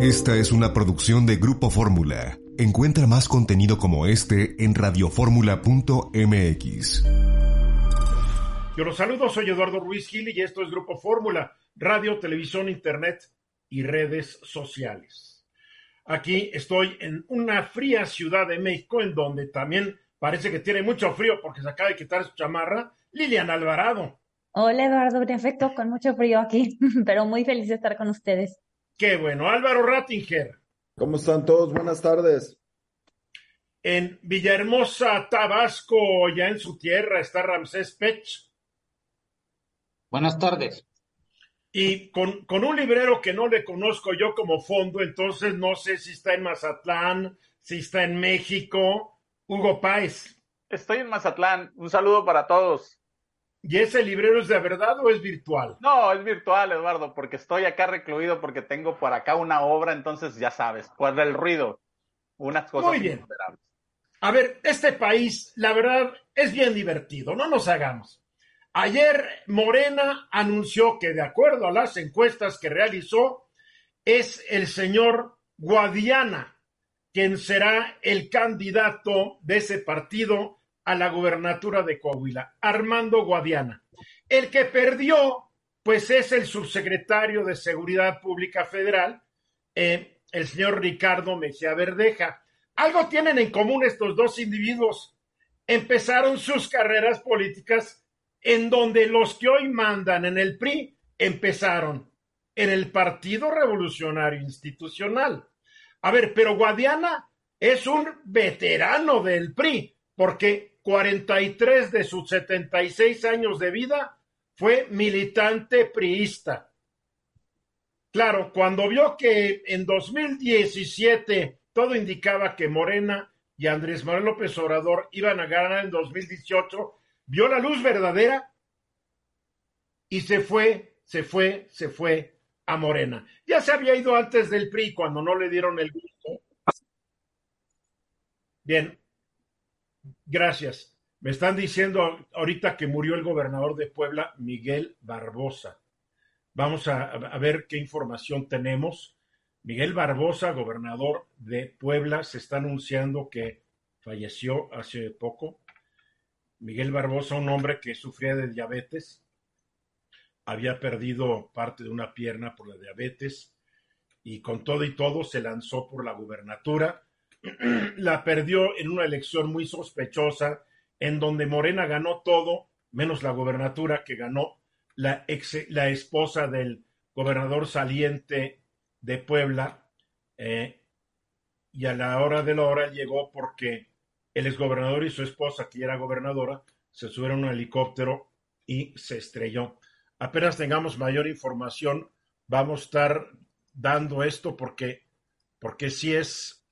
Esta es una producción de Grupo Fórmula. Encuentra más contenido como este en radioformula.mx. Yo los saludo, soy Eduardo Ruiz Gil y esto es Grupo Fórmula, radio, televisión, internet y redes sociales. Aquí estoy en una fría ciudad de México en donde también parece que tiene mucho frío porque se acaba de quitar su chamarra. Lilian Alvarado. Hola Eduardo, perfecto, con mucho frío aquí, pero muy feliz de estar con ustedes. Qué bueno. Álvaro Rattinger. ¿Cómo están todos? Buenas tardes. En Villahermosa, Tabasco, ya en su tierra, está Ramsés Pech. Buenas tardes. Y con, con, un librero que no le conozco yo como fondo, entonces no sé si está en Mazatlán, si está en México. Hugo Páez. Estoy en Mazatlán. Un saludo para todos. ¿Y ese librero es de verdad o es virtual? No, es virtual, Eduardo, porque estoy acá recluido porque tengo por acá una obra, entonces ya sabes, por el ruido, unas cosas Muy bien. A ver, este país, la verdad, es bien divertido, no nos hagamos. Ayer Morena anunció que de acuerdo a las encuestas que realizó, es el señor Guadiana quien será el candidato de ese partido a la gubernatura de Coahuila, Armando Guadiana. El que perdió, pues es el subsecretario de Seguridad Pública Federal, eh, el señor Ricardo Mejía Verdeja. Algo tienen en común estos dos individuos. Empezaron sus carreras políticas en donde los que hoy mandan en el PRI empezaron en el Partido Revolucionario Institucional. A ver, pero Guadiana es un veterano del PRI, porque 43 de sus 76 años de vida fue militante priista. Claro, cuando vio que en 2017 todo indicaba que Morena y Andrés Manuel López Obrador iban a ganar en 2018, vio la luz verdadera y se fue, se fue, se fue a Morena. Ya se había ido antes del PRI cuando no le dieron el gusto. Bien, Gracias. Me están diciendo ahorita que murió el gobernador de Puebla, Miguel Barbosa. Vamos a, a, ver qué información tenemos. Miguel Barbosa, gobernador de Puebla, se está anunciando que falleció hace poco. Miguel Barbosa, un hombre que sufría de diabetes, había perdido parte de una pierna por la diabetes y con todo y todo se lanzó por la gubernatura la perdió en una elección muy sospechosa, en donde Morena ganó todo, menos la gobernatura que ganó la, ex, la esposa del gobernador saliente de Puebla, eh, y a la hora de la hora llegó porque el exgobernador y su esposa, que ya era gobernadora, se subieron a un helicóptero y se estrelló. Apenas tengamos mayor información, vamos a estar dando esto porque, porque sí es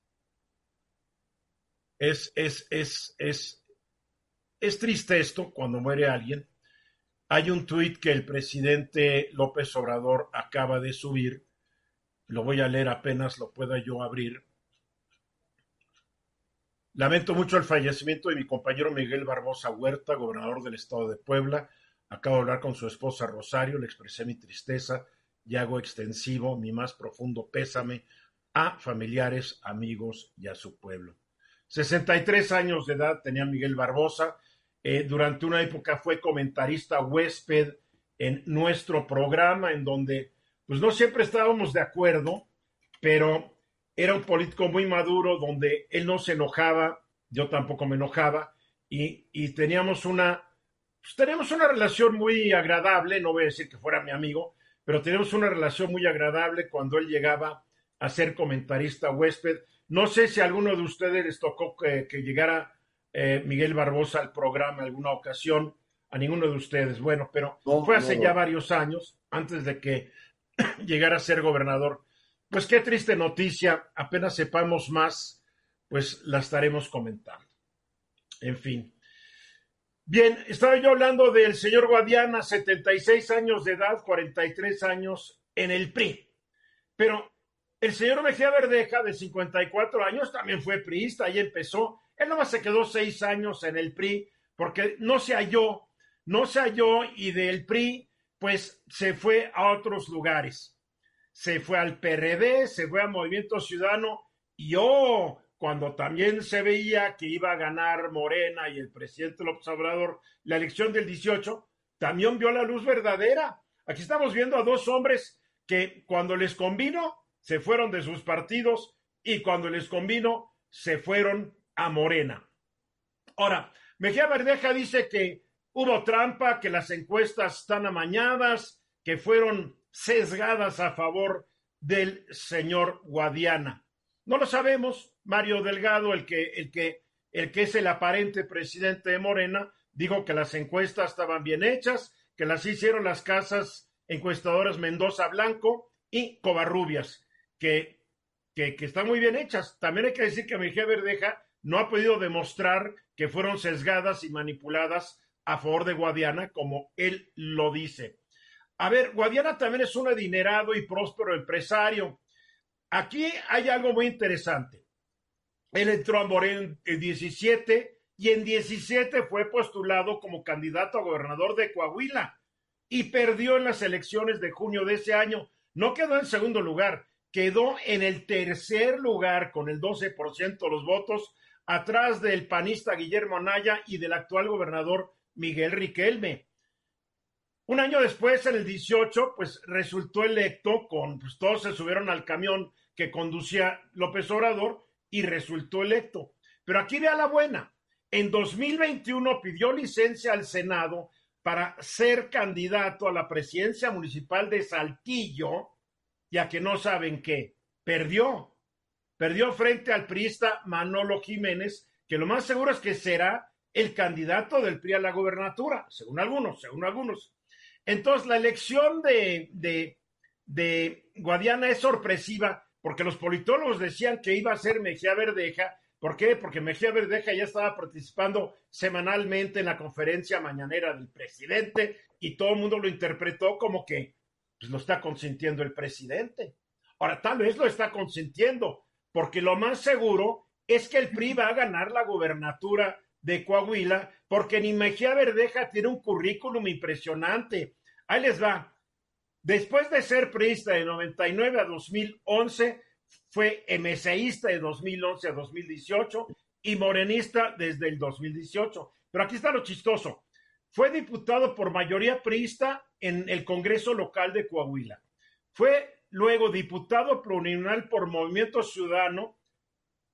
es, es, es, es, es triste esto cuando muere alguien. Hay un tuit que el presidente López Obrador acaba de subir. Lo voy a leer apenas lo pueda yo abrir. Lamento mucho el fallecimiento de mi compañero Miguel Barbosa Huerta, gobernador del estado de Puebla. Acabo de hablar con su esposa Rosario, le expresé mi tristeza y hago extensivo mi más profundo pésame a familiares, amigos y a su pueblo. 63 años de edad tenía Miguel Barbosa. Eh, durante una época fue comentarista huésped en nuestro programa, en donde pues no siempre estábamos de acuerdo, pero era un político muy maduro, donde él no se enojaba, yo tampoco me enojaba, y, y teníamos una, pues, teníamos una relación muy agradable, no voy a decir que fuera mi amigo, pero teníamos una relación muy agradable cuando él llegaba a ser comentarista huésped. No sé si a alguno de ustedes les tocó que, que llegara eh, Miguel Barbosa al programa alguna ocasión, a ninguno de ustedes. Bueno, pero No, fue hace no, ya varios años, antes de que llegara a ser gobernador. pues qué triste noticia, apenas sepamos más, pues la estaremos comentando. En fin. Bien, estaba yo hablando del señor Guadiana, 76 años de edad, 43 años en el PRI. Pero el señor Mejía Verdeja, de 54 años, también fue priista y empezó. Él nomás se quedó seis años en el PRI porque no se halló, no se halló y del PRI, pues se fue a otros lugares. Se fue al PRD, se fue al Movimiento Ciudadano y oh, cuando también se veía que iba a ganar Morena y el presidente López Obrador la elección del 18, también vio la luz verdadera. Aquí estamos viendo a dos hombres que cuando les convino se fueron de sus partidos y cuando les convino se fueron a Morena. Ahora, Mejía Verdeja dice que hubo trampa, que las encuestas están amañadas, que fueron sesgadas a favor del señor Guadiana. No lo sabemos. Mario Delgado, el que, el que, el que es el aparente presidente de Morena, dijo que las encuestas estaban bien hechas, que las hicieron las casas encuestadoras Mendoza Blanco y Covarrubias, que, que, que están muy bien hechas. También hay que decir que Mejía Verdeja no ha podido demostrar que fueron sesgadas y manipuladas a favor de Guadiana, como él lo dice. A ver, Guadiana también es un adinerado y próspero empresario Aquí hay algo muy interesante. Él entró a Morena en 17 y en 17 fue postulado como candidato a gobernador de Coahuila y perdió en las elecciones de junio de ese año. No quedó en segundo lugar, quedó en el tercer lugar con el 12% de los votos, atrás del panista Guillermo Anaya y del actual gobernador Miguel Riquelme. Un año después, en el 18, pues resultó electo con, pues todos se subieron al camión que conducía López Obrador y resultó electo. Pero aquí vea la buena. En 2021 pidió licencia al Senado para ser candidato a la presidencia municipal de Saltillo, ya que no saben qué, perdió. Perdió frente al priista Manolo Jiménez, que lo más seguro es que será el candidato del PRI a la gobernatura, según algunos, según algunos. Entonces, la elección de, de, de Guadiana es sorpresiva porque los politólogos decían que iba a ser Mejía Verdeja. ¿Por qué? Porque Mejía Verdeja ya estaba participando semanalmente en la conferencia mañanera del presidente y todo el mundo lo interpretó como que pues, lo está consintiendo el presidente. Ahora, tal vez lo está consintiendo, porque lo más seguro es que el PRI va a ganar la gubernatura de Coahuila, porque ni Mejía Verdeja tiene un currículum impresionante. Ahí les va. Después de ser priista de 99 a 2011, fue MCIsta de 2011 a 2018 y morenista desde el 2018. Pero aquí está lo chistoso. Fue diputado por mayoría priista en el Congreso local de Coahuila. Fue luego diputado plurinominal por Movimiento Ciudadano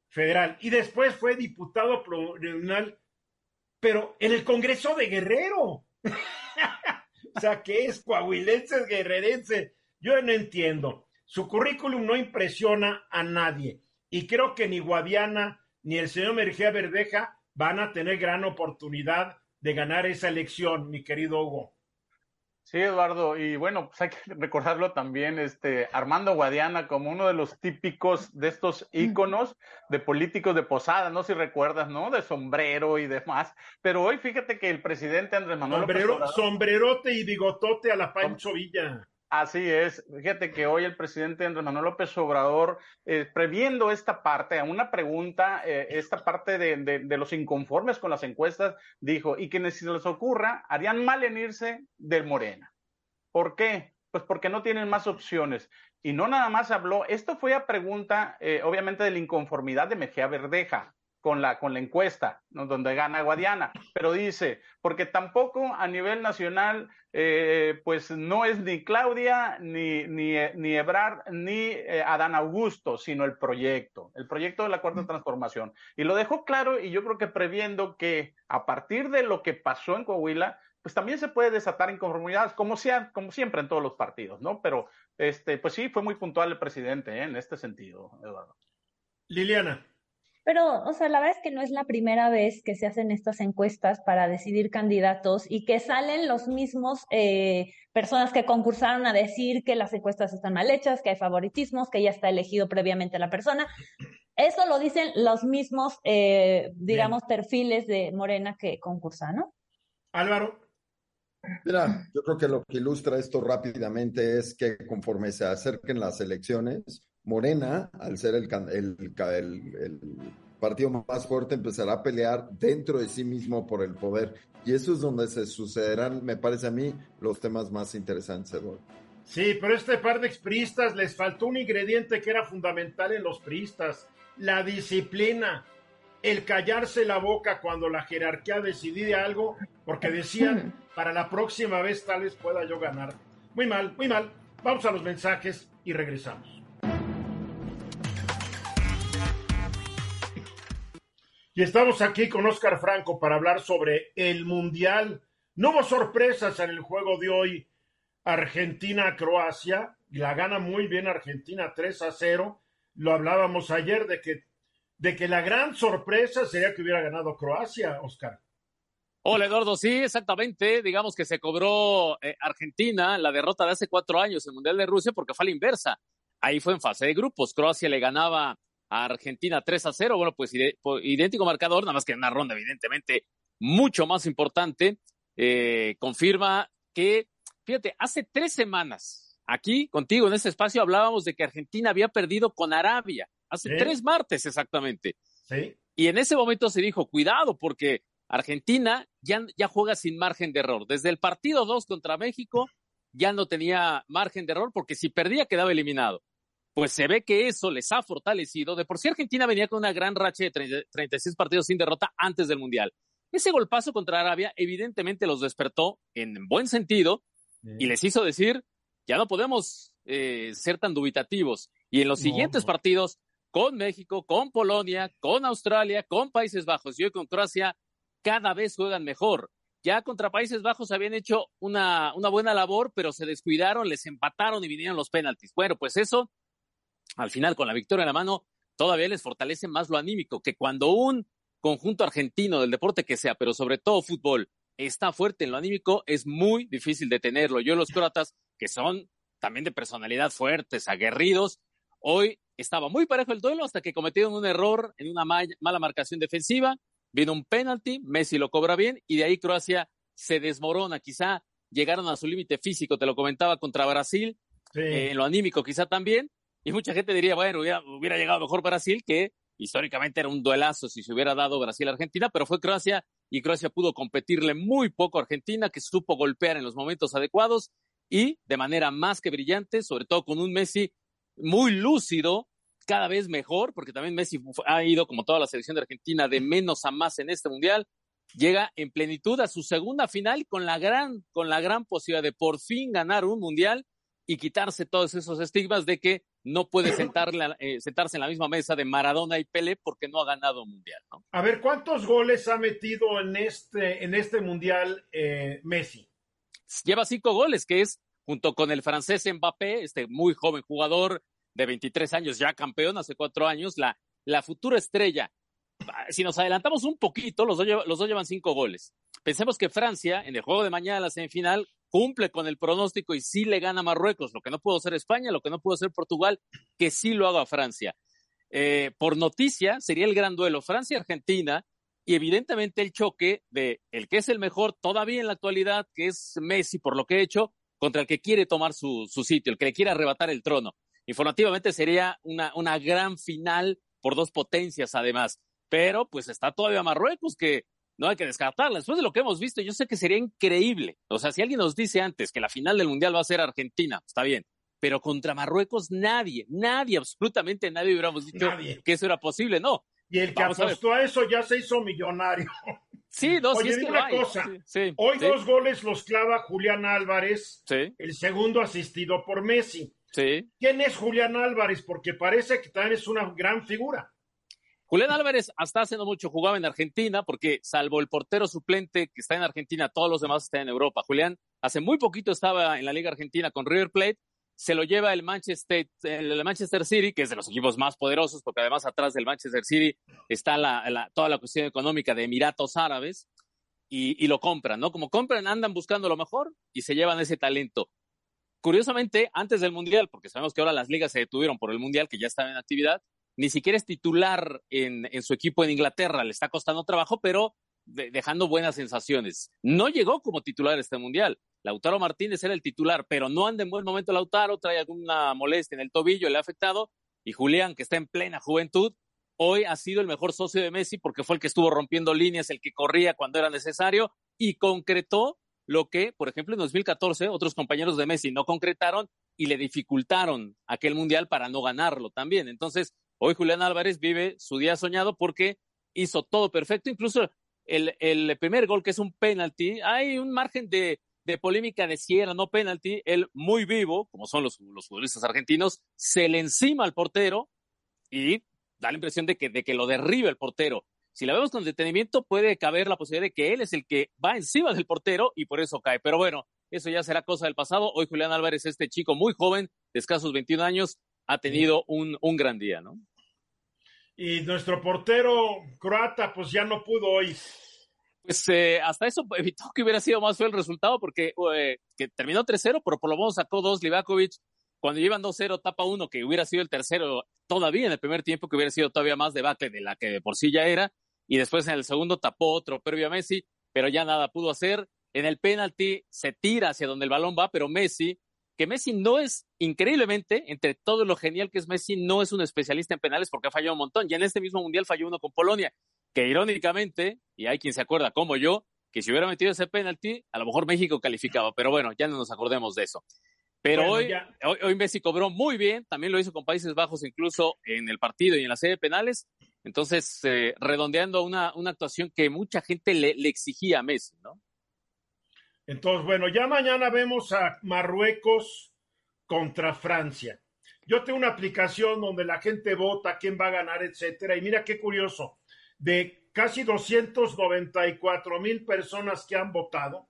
Federal y después fue diputado plurinominal, pero en el Congreso de Guerrero. O sea, que es coahuilense, guerrerense. Yo no entiendo. Su currículum no impresiona a nadie. Y creo que ni Guadiana ni el señor Mergea Verdeja van a tener gran oportunidad de ganar esa elección, mi querido Hugo. Sí, Eduardo, y bueno, pues hay que recordarlo también, este Armando Guadiana como uno de los típicos de estos íconos de políticos de posada, no si recuerdas, ¿no? De sombrero y demás. Pero hoy fíjate que el presidente Andrés Manuel Sombrero, sombrerote y bigotote a la Pancho Villa. Así es. Fíjate que hoy el presidente Andrés Manuel López Obrador, eh, previendo esta parte, a una pregunta, eh, esta parte de, de, los inconformes con las encuestas, dijo, y que si les ocurra, harían mal en irse del Morena. ¿Por qué? Pues porque no tienen más opciones. Y no nada más habló, esto fue a pregunta, eh, obviamente, de la inconformidad de Mejía Verdeja con la, con la encuesta, donde gana Guadiana, pero dice, porque tampoco a nivel nacional, eh, pues no es ni Claudia, ni, ni, ni Ebrard, ni eh, Adán Augusto, sino el proyecto, el proyecto de la Cuarta Transformación. Y lo dejó claro y yo creo que previendo que a partir de lo que pasó en Coahuila, pues también se puede desatar inconformidades, como, sea, como siempre en todos los partidos, ¿no? Pero, este, pues sí, fue muy puntual el presidente ¿eh? en este sentido, Eduardo. Liliana. Pero, o sea, la verdad es que no es la primera vez que se hacen estas encuestas para decidir candidatos y que salen los mismos eh, personas que concursaron a decir que las encuestas están mal hechas, que hay favoritismos, que ya está elegido previamente la persona. Eso lo dicen los mismos, eh, digamos, perfiles de Morena que concursan, ¿no? Álvaro. Mira, yo creo que lo que ilustra esto rápidamente es que conforme se acerquen las elecciones, Morena, al ser el, partido más fuerte, empezará a pelear dentro de sí mismo por el poder. Y eso es donde se sucederán, me parece a mí, los temas más interesantes, Eduardo. Sí, pero este par de expristas les faltó un ingrediente que era fundamental en los priistas, la disciplina, el callarse la boca cuando la jerarquía decidía algo, porque decían, para la próxima vez tal vez pueda yo ganar. Muy mal, muy mal. Vamos a los mensajes y regresamos. Y estamos aquí con Oscar Franco para hablar sobre el Mundial. No hubo sorpresas en el juego de hoy. Argentina-Croacia. La gana muy bien Argentina 3 a 0. Lo hablábamos ayer de que, de que la gran sorpresa sería que hubiera ganado Croacia, Oscar. Hola Eduardo, sí, exactamente. Digamos que se cobró eh, Argentina la derrota de hace cuatro años en el Mundial de Rusia porque fue a la inversa. Ahí fue en fase de grupos. Croacia le ganaba a Argentina 3 a 0. Bueno, pues idéntico marcador, nada más que en una ronda, evidentemente, mucho más importante. Eh, confirma que, fíjate, hace tres semanas, aquí contigo en este espacio hablábamos de que Argentina había perdido con Arabia, hace tres martes exactamente. Sí. Y en ese momento se dijo, cuidado, porque Argentina ya, ya juega sin margen de error. Desde el partido 2 contra México ya no tenía margen de error porque si perdía quedaba eliminado pues se ve que eso les ha fortalecido. De por sí Argentina venía con una gran racha de 36 partidos sin derrota antes del Mundial. Ese golpazo contra Arabia evidentemente los despertó en buen sentido y les hizo decir, ya no podemos eh, ser tan dubitativos. Y en los siguientes partidos, con México, con Polonia, con Australia, con Países Bajos y hoy con Croacia, cada vez juegan mejor. Ya contra Países Bajos habían hecho una, una buena labor, pero se descuidaron, les empataron y vinieron los penaltis. Bueno, pues eso al final con la victoria en la mano, todavía les fortalece más lo anímico, que cuando un conjunto argentino del deporte que sea, pero sobre todo fútbol, está fuerte en lo anímico, es muy difícil detenerlo. Yo los croatas, que son también de personalidad fuertes, aguerridos, hoy estaba muy parejo el duelo hasta que cometieron un error en una mala marcación defensiva, vino un penalti, Messi lo cobra bien y de ahí Croacia se desmorona, quizá llegaron a su límite físico, te lo comentaba contra Brasil, en lo anímico quizá también, y mucha gente diría, bueno, hubiera, llegado mejor Brasil, que históricamente era un duelazo si se hubiera dado Brasil-Argentina, pero fue Croacia y Croacia pudo competirle muy poco a Argentina, que supo golpear en los momentos adecuados y de manera más que brillante, sobre todo con un Messi muy lúcido, cada vez mejor, porque también Messi ha ido, como toda la selección de Argentina, de menos a más en este mundial. Llega en plenitud a su segunda final con la gran, con la gran posibilidad de por fin ganar un mundial y quitarse todos esos estigmas de que no puede eh, sentarse en la misma mesa de Maradona y Pele porque no ha ganado un mundial. ¿no? A ver, ¿cuántos goles ha metido en este, en este mundial eh, Messi? Lleva cinco goles, que es junto con el francés Mbappé, este muy joven jugador de 23 años, ya campeón hace cuatro años, la, la futura estrella. Si nos adelantamos un poquito, los dos, los dos llevan cinco goles. Pensemos que Francia, en el juego de mañana, la semifinal, cumple con el pronóstico y sí le gana a Marruecos, lo que no pudo hacer España, lo que no pudo hacer Portugal, que sí lo haga Francia. Eh, por noticia, sería el gran duelo Francia-Argentina y evidentemente el choque de el que es el mejor todavía en la actualidad, que es Messi por lo que ha hecho, contra el que quiere tomar su, su sitio, el que le quiere arrebatar el trono. Informativamente sería una, una gran final por dos potencias además, pero pues está todavía Marruecos que no hay que descartarla. Después de lo que hemos visto, yo sé que sería increíble. O sea, si alguien nos dice antes que la final del Mundial va a ser Argentina, está bien. Pero contra Marruecos nadie, nadie, absolutamente nadie hubiéramos dicho que eso era posible, no. Y el que apostó a, eso ya se hizo millonario. Sí, dos. Oye, una cosa. Hoy dos goles los clava Julián Álvarez, el segundo asistido por Messi. ¿Quién es Julián Álvarez? Porque parece que también es una gran figura. Julián Álvarez hasta hace no mucho jugaba en Argentina, porque salvo el portero suplente que está en Argentina, todos los demás están en Europa. Julián hace muy poquito estaba en la Liga Argentina con River Plate, se lo lleva el Manchester, City, que es de los equipos más poderosos, porque además atrás del Manchester City está toda la cuestión económica de Emiratos Árabes, y, lo compran, ¿no? Como compran, andan buscando lo mejor y se llevan ese talento. Curiosamente, antes del Mundial, porque sabemos que ahora las ligas se detuvieron por el Mundial, que ya estaba en actividad, ni siquiera es titular en, su equipo en Inglaterra, le está costando trabajo, pero dejando buenas sensaciones. No llegó como titular este Mundial. Lautaro Martínez era el titular, pero no anda en buen momento Lautaro, trae alguna molestia en el tobillo, le ha afectado. Y Julián, que está en plena juventud, hoy ha sido el mejor socio de Messi porque fue el que estuvo rompiendo líneas, el que corría cuando era necesario y concretó lo que, por ejemplo, en 2014 otros compañeros de Messi no concretaron y le dificultaron aquel mundial para no ganarlo también. Entonces, hoy Julián Álvarez vive su día soñado porque hizo todo perfecto, incluso el, el primer gol, que es un penalti, hay un margen de, de polémica de si era no penalti, él muy vivo, como son los, los futbolistas argentinos, se le encima al portero y da la impresión de que, de que lo derriba el portero. Si la vemos con detenimiento, puede caber la posibilidad de que él es el que va encima del portero y por eso cae. Pero bueno, eso ya será cosa del pasado. Hoy Julián Álvarez, este chico muy joven, de escasos 21 años, ha tenido un, un gran día, ¿no? Y nuestro portero croata, pues ya no pudo hoy. Pues eh, hasta eso evitó que hubiera sido más feo el resultado porque eh, que terminó 3-0, pero por lo menos sacó dos Livakovic. Cuando llevan 2-0, tapa uno, que hubiera sido el tercero todavía en el primer tiempo, que hubiera sido todavía más debacle de la que de por sí ya era. Y después en el segundo tapó otro previo a Messi, pero ya nada pudo hacer. En el penalti se tira hacia donde el balón va, pero Messi, que Messi no es increíblemente, entre todo lo genial que es Messi, no es un especialista en penales porque ha fallado un montón. Ya en este mismo mundial falló uno con Polonia que irónicamente, y hay quien se acuerda como yo, que si hubiera metido ese penalti, a lo mejor México calificaba, pero bueno, ya no nos acordemos de eso. Pero hoy, hoy, Messi cobró muy bien, también lo hizo con Países Bajos, incluso en el partido y en la serie de penales. Entonces, eh, redondeando una, una actuación que mucha gente le, le exigía a Messi, ¿no? Entonces, bueno, ya mañana vemos a Marruecos contra Francia. Yo tengo una aplicación donde la gente vota quién va a ganar, etcétera. Y mira qué curioso de casi 294 mil personas que han votado,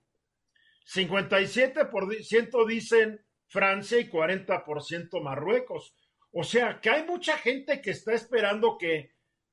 57% dicen Francia y 40% Marruecos. O sea, que hay mucha gente que está esperando que,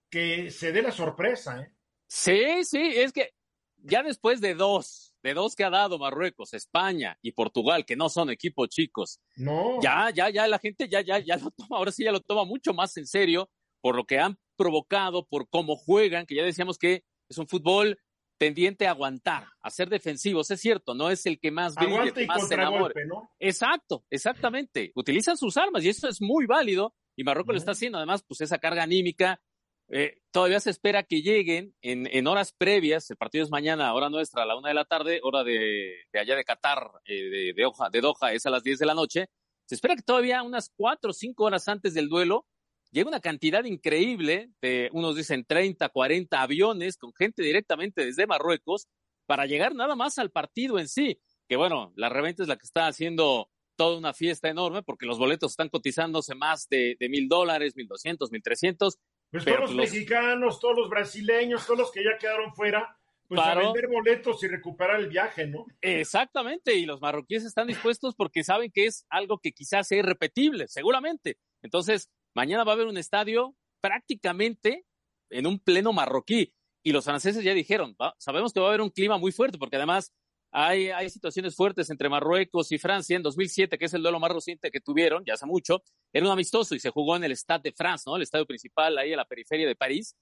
que se dé la sorpresa. ¿eh? Sí, sí, es que ya después de dos, de dos que ha dado Marruecos, España y Portugal, que no son equipos chicos, no. ya, ya, ya la gente ya, ya, ya lo toma, ahora sí ya lo toma mucho más en serio por lo que han provocado, por cómo juegan, que ya decíamos que es un fútbol tendiente a aguantar, a ser defensivos, es cierto, no es el que más brilla, y más se ¿no? Exacto, exactamente. Utilizan sus armas y eso es muy válido y Marruecos lo está haciendo. Además, pues esa carga anímica, eh, todavía se espera que lleguen en, en, horas previas, el partido es mañana, hora nuestra, a la una de la tarde, hora de, allá de Qatar, eh, de, de, de Doha, es a las diez de la noche. Se espera que todavía unas cuatro o cinco horas antes del duelo llega una cantidad increíble de, unos dicen 30, 40 aviones con gente directamente desde Marruecos para llegar nada más al partido en sí. Que bueno, la reventa es la que está haciendo toda una fiesta enorme porque los boletos están cotizándose más de mil dólares, mil doscientos, mil trescientos. Pues todos los, mexicanos, todos los brasileños, todos los que ya quedaron fuera, pues a vender boletos y recuperar el viaje, ¿no? Exactamente, y los marroquíes están dispuestos porque saben que es algo que quizás sea irrepetible, seguramente. Entonces, Mañana va a haber un estadio prácticamente en un pleno marroquí. Y los franceses ya dijeron, sabemos que va a haber un clima muy fuerte, porque además hay, hay situaciones fuertes entre Marruecos y Francia. En 2007, que es el duelo más reciente que tuvieron, ya hace mucho, era un amistoso y se jugó en el Stade de France, ¿no? El estadio principal ahí en la periferia de París.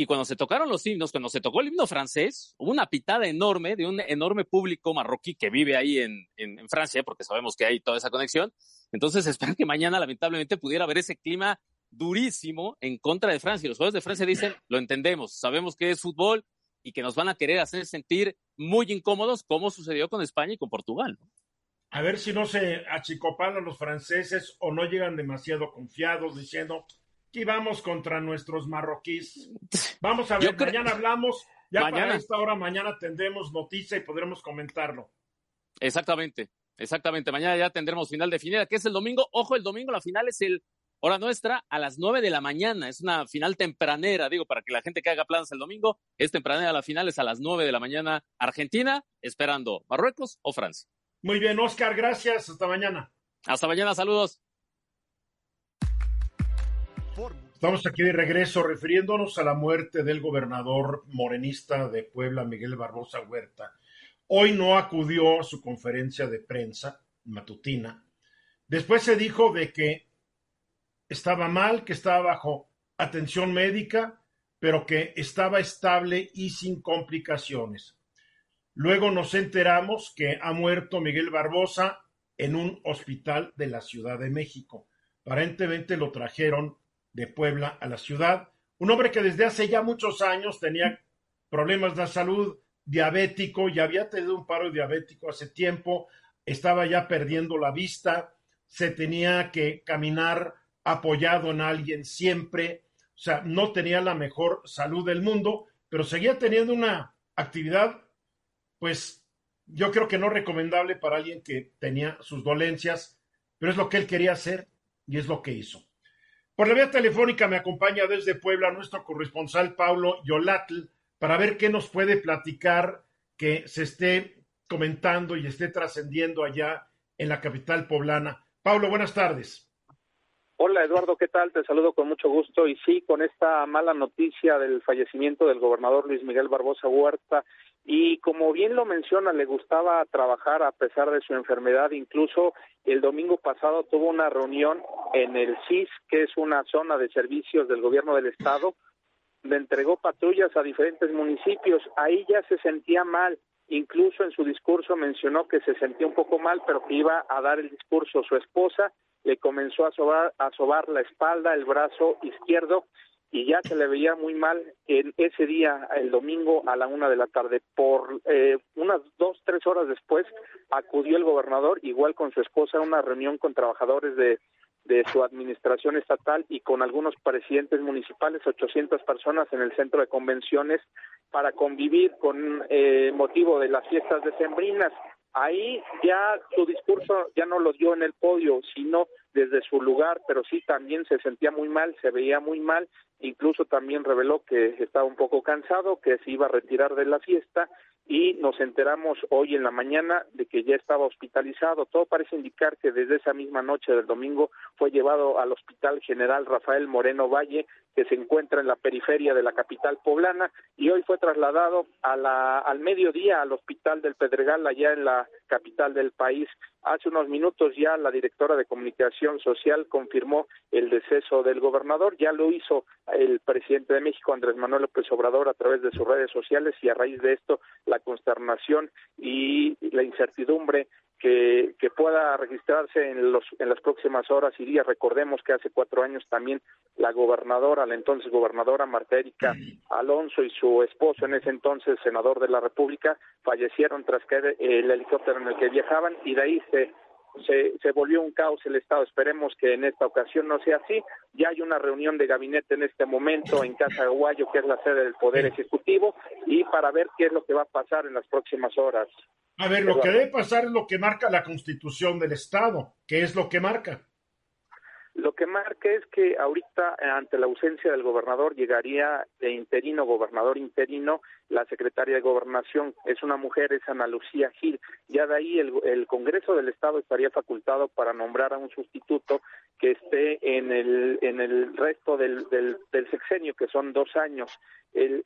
Y cuando se tocaron los himnos, cuando se tocó el himno francés, hubo una pitada enorme de un enorme público marroquí que vive ahí en, en, Francia, porque sabemos que hay toda esa conexión. Entonces espero que mañana lamentablemente pudiera haber ese clima durísimo en contra de Francia. Y los jugadores de Francia dicen, lo entendemos, sabemos que es fútbol y que nos van a querer hacer sentir muy incómodos, como sucedió con España y con Portugal. A ver si no se achicopalan los franceses o no llegan demasiado confiados diciendo, y vamos contra nuestros marroquíes. Vamos a ver, mañana hablamos, ya mañana. para esta hora mañana tendremos noticia y podremos comentarlo. Exactamente, exactamente. Mañana ya tendremos final definida, que es el domingo. Ojo, el domingo la final es el hora nuestra a las nueve de la mañana. Es una final tempranera, digo, para que la gente que haga planes el domingo, es tempranera la final, es a las nueve de la mañana. Argentina, esperando Marruecos o Francia. Muy bien, Oscar, gracias. Hasta mañana. Hasta mañana, saludos. Estamos aquí de regreso refiriéndonos a la muerte del gobernador morenista de Puebla, Miguel Barbosa Huerta. Hoy no acudió a su conferencia de prensa matutina. Después se dijo de que estaba mal, que estaba bajo atención médica, pero que estaba estable y sin complicaciones. Luego nos enteramos que ha muerto Miguel Barbosa en un hospital de la Ciudad de México. Aparentemente lo trajeron de Puebla a la ciudad. Un hombre que desde hace ya muchos años tenía problemas de salud, diabético, ya había tenido un paro diabético hace tiempo, estaba ya perdiendo la vista, se tenía que caminar apoyado en alguien siempre, o sea, no tenía la mejor salud del mundo, pero seguía teniendo una actividad, pues yo creo que no recomendable para alguien que tenía sus dolencias, pero es lo que él quería hacer y es lo que hizo. Por la vía telefónica me acompaña desde Puebla nuestro corresponsal Paulo Yolatl para ver qué nos puede platicar que se esté comentando y esté trascendiendo allá en la capital poblana. Paulo, buenas tardes. Hola Eduardo, ¿qué tal? Te saludo con mucho gusto y sí, con esta mala noticia del fallecimiento del gobernador Luis Miguel Barbosa Huerta y como bien lo menciona, le gustaba trabajar a pesar de su enfermedad. Incluso el domingo pasado tuvo una reunión en el CIS, que es una zona de servicios del gobierno del estado, le entregó patrullas a diferentes municipios. Ahí ya se sentía mal. Incluso en su discurso mencionó que se sentía un poco mal, pero que iba a dar el discurso. Su esposa le comenzó a sobar, a sobar la espalda, el brazo izquierdo, y ya se le veía muy mal en ese día, el domingo a la una de la tarde. Por eh, unas dos, tres horas después acudió el gobernador, igual con su esposa, a una reunión con trabajadores de, de su administración estatal y con algunos presidentes municipales, 800 personas en el centro de convenciones, para convivir con eh, motivo de las fiestas decembrinas. Ahí ya su discurso ya no lo dio en el podio, sino desde su lugar, pero sí también se sentía muy mal, se veía muy mal, incluso también reveló que estaba un poco cansado, que se iba a retirar de la fiesta y nos enteramos hoy en la mañana de que ya estaba hospitalizado. Todo parece indicar que desde esa misma noche del domingo fue llevado al Hospital General Rafael Moreno Valle, que se encuentra en la periferia de la capital poblana, y hoy fue trasladado a la, al mediodía al Hospital del Pedregal, allá en la capital del país. Hace unos minutos ya la directora de comunicación social confirmó el deceso del gobernador, ya lo hizo el presidente de México, Andrés Manuel López Obrador, a través de sus redes sociales y a raíz de esto la consternación y la incertidumbre que, pueda registrarse en, los, en las próximas horas y días. Recordemos que hace cuatro años también la gobernadora, la entonces gobernadora Marta Erika Alonso y su esposo, en ese entonces senador de la República, fallecieron tras caer el helicóptero en el que viajaban y de ahí se se, se volvió un caos el Estado. Esperemos que en esta ocasión no sea así. Ya hay una reunión de gabinete en este momento en Casa Guayo, que es la sede del Poder Ejecutivo, y para ver qué es lo que va a pasar en las próximas horas. A ver, lo que debe pasar es lo que marca la Constitución del Estado. ¿Qué es lo que marca? Lo que marca es que ahorita, ante la ausencia del gobernador, llegaría de interino, gobernador interino, la secretaria de Gobernación. Es una mujer, es Ana Lucía Gil. Ya de ahí el, el Congreso del Estado estaría facultado para nombrar a un sustituto que esté en el, en el resto del, del, del sexenio, que son dos años. El,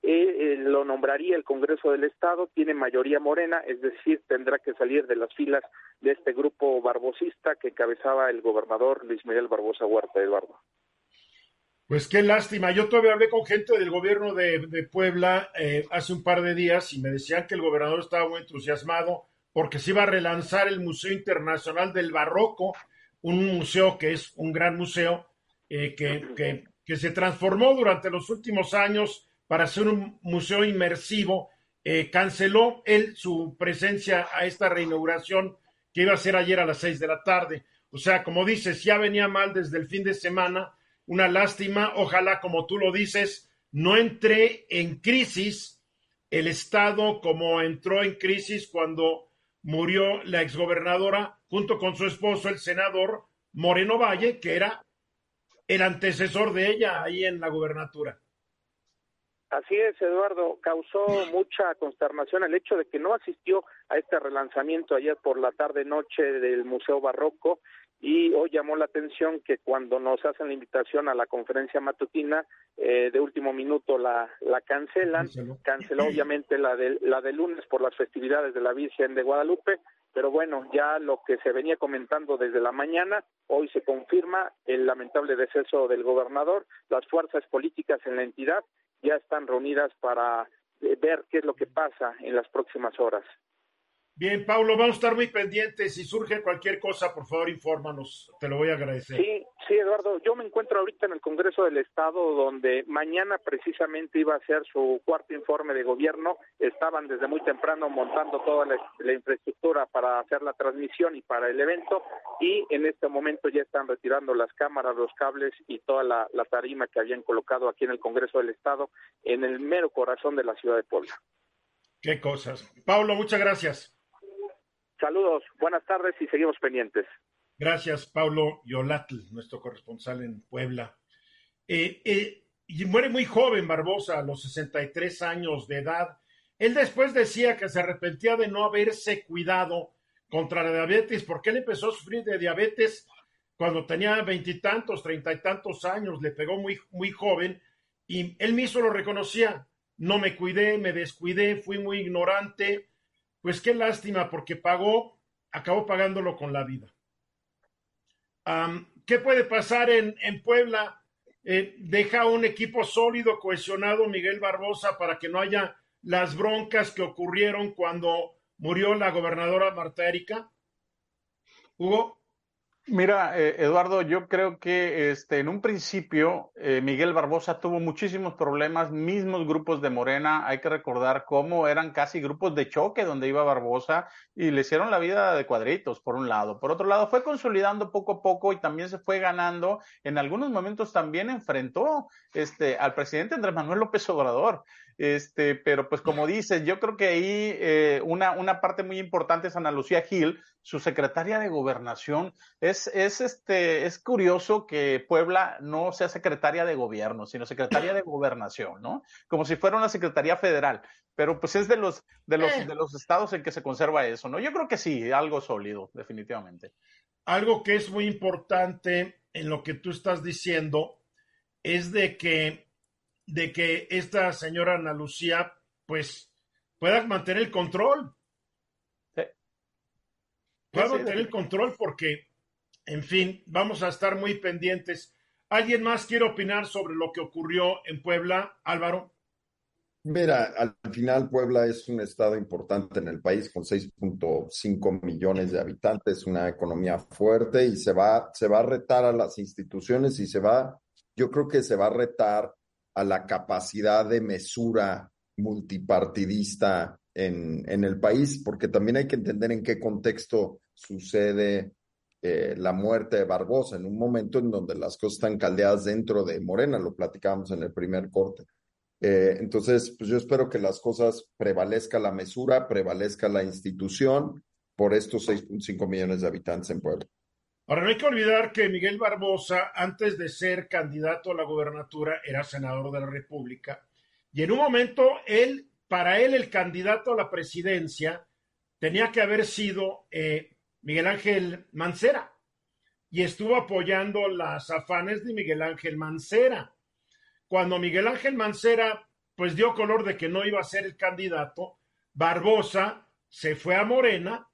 lo nombraría el Congreso del Estado, tiene mayoría morena, es decir, tendrá que salir de las filas de este grupo barbosista que encabezaba el gobernador Luis Miguel Barbosa Huerta, Eduardo. Pues qué lástima. Yo todavía hablé con gente del gobierno de, Puebla eh, hace un par de días y me decían que el gobernador estaba muy entusiasmado porque se iba a relanzar el Museo Internacional del Barroco, un museo que es un gran museo eh, que, que, que, se transformó durante los últimos años para ser un museo inmersivo. Eh, canceló él su presencia a esta reinauguración que iba a ser ayer a las seis de la tarde. O sea, como dices, ya venía mal desde el fin de semana una lástima. Ojalá, como tú lo dices, no entre en crisis el Estado como entró en crisis cuando murió la exgobernadora junto con su esposo, el senador Moreno Valle, que era el antecesor de ella ahí en la gobernatura. Así es, Eduardo. Causó mucha consternación el hecho de que no asistió a este relanzamiento ayer por la tarde-noche del Museo Barroco y hoy llamó la atención que cuando nos hacen la invitación a la conferencia matutina, eh, de último minuto la, la cancelan, canceló. Obviamente la de, la de lunes por las festividades de la Virgen de Guadalupe, pero bueno, ya lo que se venía comentando desde la mañana, hoy se confirma el lamentable deceso del gobernador, las fuerzas políticas en la entidad ya están reunidas para eh, ver qué es lo que pasa en las próximas horas. Bien, Pablo, vamos a estar muy pendientes. Si surge cualquier cosa, por favor, infórmanos. Te lo voy a agradecer. Sí, sí, Eduardo. Yo me encuentro ahorita en el Congreso del Estado, donde mañana precisamente iba a ser su cuarto informe de gobierno. Estaban desde muy temprano montando toda la, infraestructura para hacer la transmisión y para el evento. Y en este momento ya están retirando las cámaras, los cables y toda la, la tarima que habían colocado aquí en el Congreso del Estado, en el mero corazón de la ciudad de Puebla. Qué cosas. Pablo, muchas gracias. Saludos, buenas tardes y seguimos pendientes. Gracias, Paulo Yolatl, nuestro corresponsal en Puebla. Eh, eh, y muere muy joven Barbosa, a los 63 años de edad. Él después decía que se arrepentía de no haberse cuidado contra la diabetes, porque él empezó a sufrir de diabetes cuando tenía veintitantos, treinta y tantos años, le pegó muy, muy joven, y él mismo lo reconocía. No me cuidé, me descuidé, fui muy ignorante, pues qué lástima, porque pagó, acabó pagándolo con la vida. ¿Qué puede pasar en, en Puebla? Eh, deja un equipo sólido, cohesionado, Miguel Barbosa, para que no haya las broncas que ocurrieron cuando murió la gobernadora Marta Erika. Hugo. Mira, eh, Eduardo, yo creo que este, en un principio eh, Miguel Barbosa tuvo muchísimos problemas, mismos grupos de Morena, hay que recordar cómo eran casi grupos de choque donde iba Barbosa y le hicieron la vida de cuadritos, por un lado. Por otro lado, fue consolidando poco a poco y también se fue ganando. En algunos momentos también enfrentó este, al presidente Andrés Manuel López Obrador. Este, pero pues como dices, yo creo que ahí eh, una, una parte muy importante es Ana Lucía Gil, su secretaria de gobernación. Es, es, este, es curioso que Puebla no sea secretaria de gobierno, sino secretaria de gobernación, ¿no? Como si fuera una secretaría federal. Pero pues es de los, de los, eh. de los estados en que se conserva eso, ¿no? Yo creo que sí, algo sólido, definitivamente. Algo que es muy importante en lo que tú estás diciendo es de que de que esta señora Ana Lucía, pues, pueda mantener el control. Pueda mantener el control porque, en fin, vamos a estar muy pendientes. ¿Alguien más quiere opinar sobre lo que ocurrió en Puebla, Álvaro? Mira, al final Puebla es un estado importante en el país con 6.5 millones de habitantes, una economía fuerte y se va, se va a retar a las instituciones y se va, yo creo que se va a retar a la capacidad de mesura multipartidista en, en el país, porque también hay que entender en qué contexto sucede eh, la muerte de Barbosa, en un momento en donde las cosas están caldeadas dentro de Morena, lo platicamos en el primer corte. Eh, entonces, pues yo espero que las cosas prevalezca la mesura, prevalezca la institución por estos 6.5 millones de habitantes en Puebla. Ahora, no hay que olvidar que Miguel Barbosa, antes de ser candidato a la gobernatura, era senador de la República. Y en un momento, él, para él, el candidato a la presidencia tenía que haber sido eh, Miguel Ángel Mancera. Y estuvo apoyando las afanes de Miguel Ángel Mancera. Cuando Miguel Ángel Mancera, pues dio color de que no iba a ser el candidato, Barbosa se fue a Morena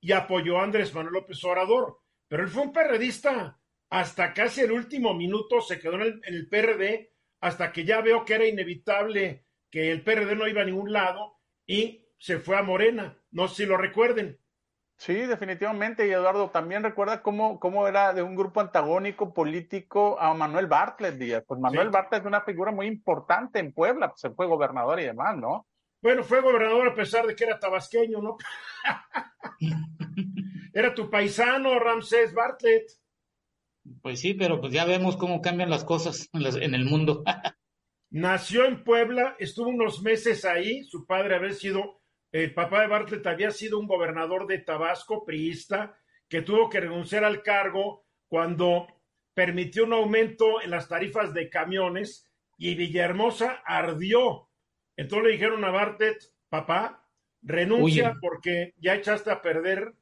y apoyó a Andrés Manuel López Obrador pero él fue un perredista hasta casi el último minuto, se quedó en el, PRD hasta que ya veo que era inevitable que el PRD no iba a ningún lado y se fue a Morena. No sé si lo recuerden. Sí, definitivamente. Y Eduardo también recuerda cómo, cómo era de un grupo antagónico político a Manuel Bartlett Díaz. Pues Manuel Bartlett es una figura muy importante en Puebla, pues se fue gobernador y demás, ¿no? Bueno, fue gobernador a pesar de que era tabasqueño, ¿no? Era tu paisano, Ramsés Bartlett. Pues sí, pero pues ya vemos cómo cambian las cosas en, el mundo. Nació en Puebla, estuvo unos meses ahí, su padre había sido, el papá de Bartlett había sido un gobernador de Tabasco, priista, que tuvo que renunciar al cargo cuando permitió un aumento en las tarifas de camiones y Villahermosa ardió. Entonces le dijeron a Bartlett, papá, renuncia porque ya echaste a perder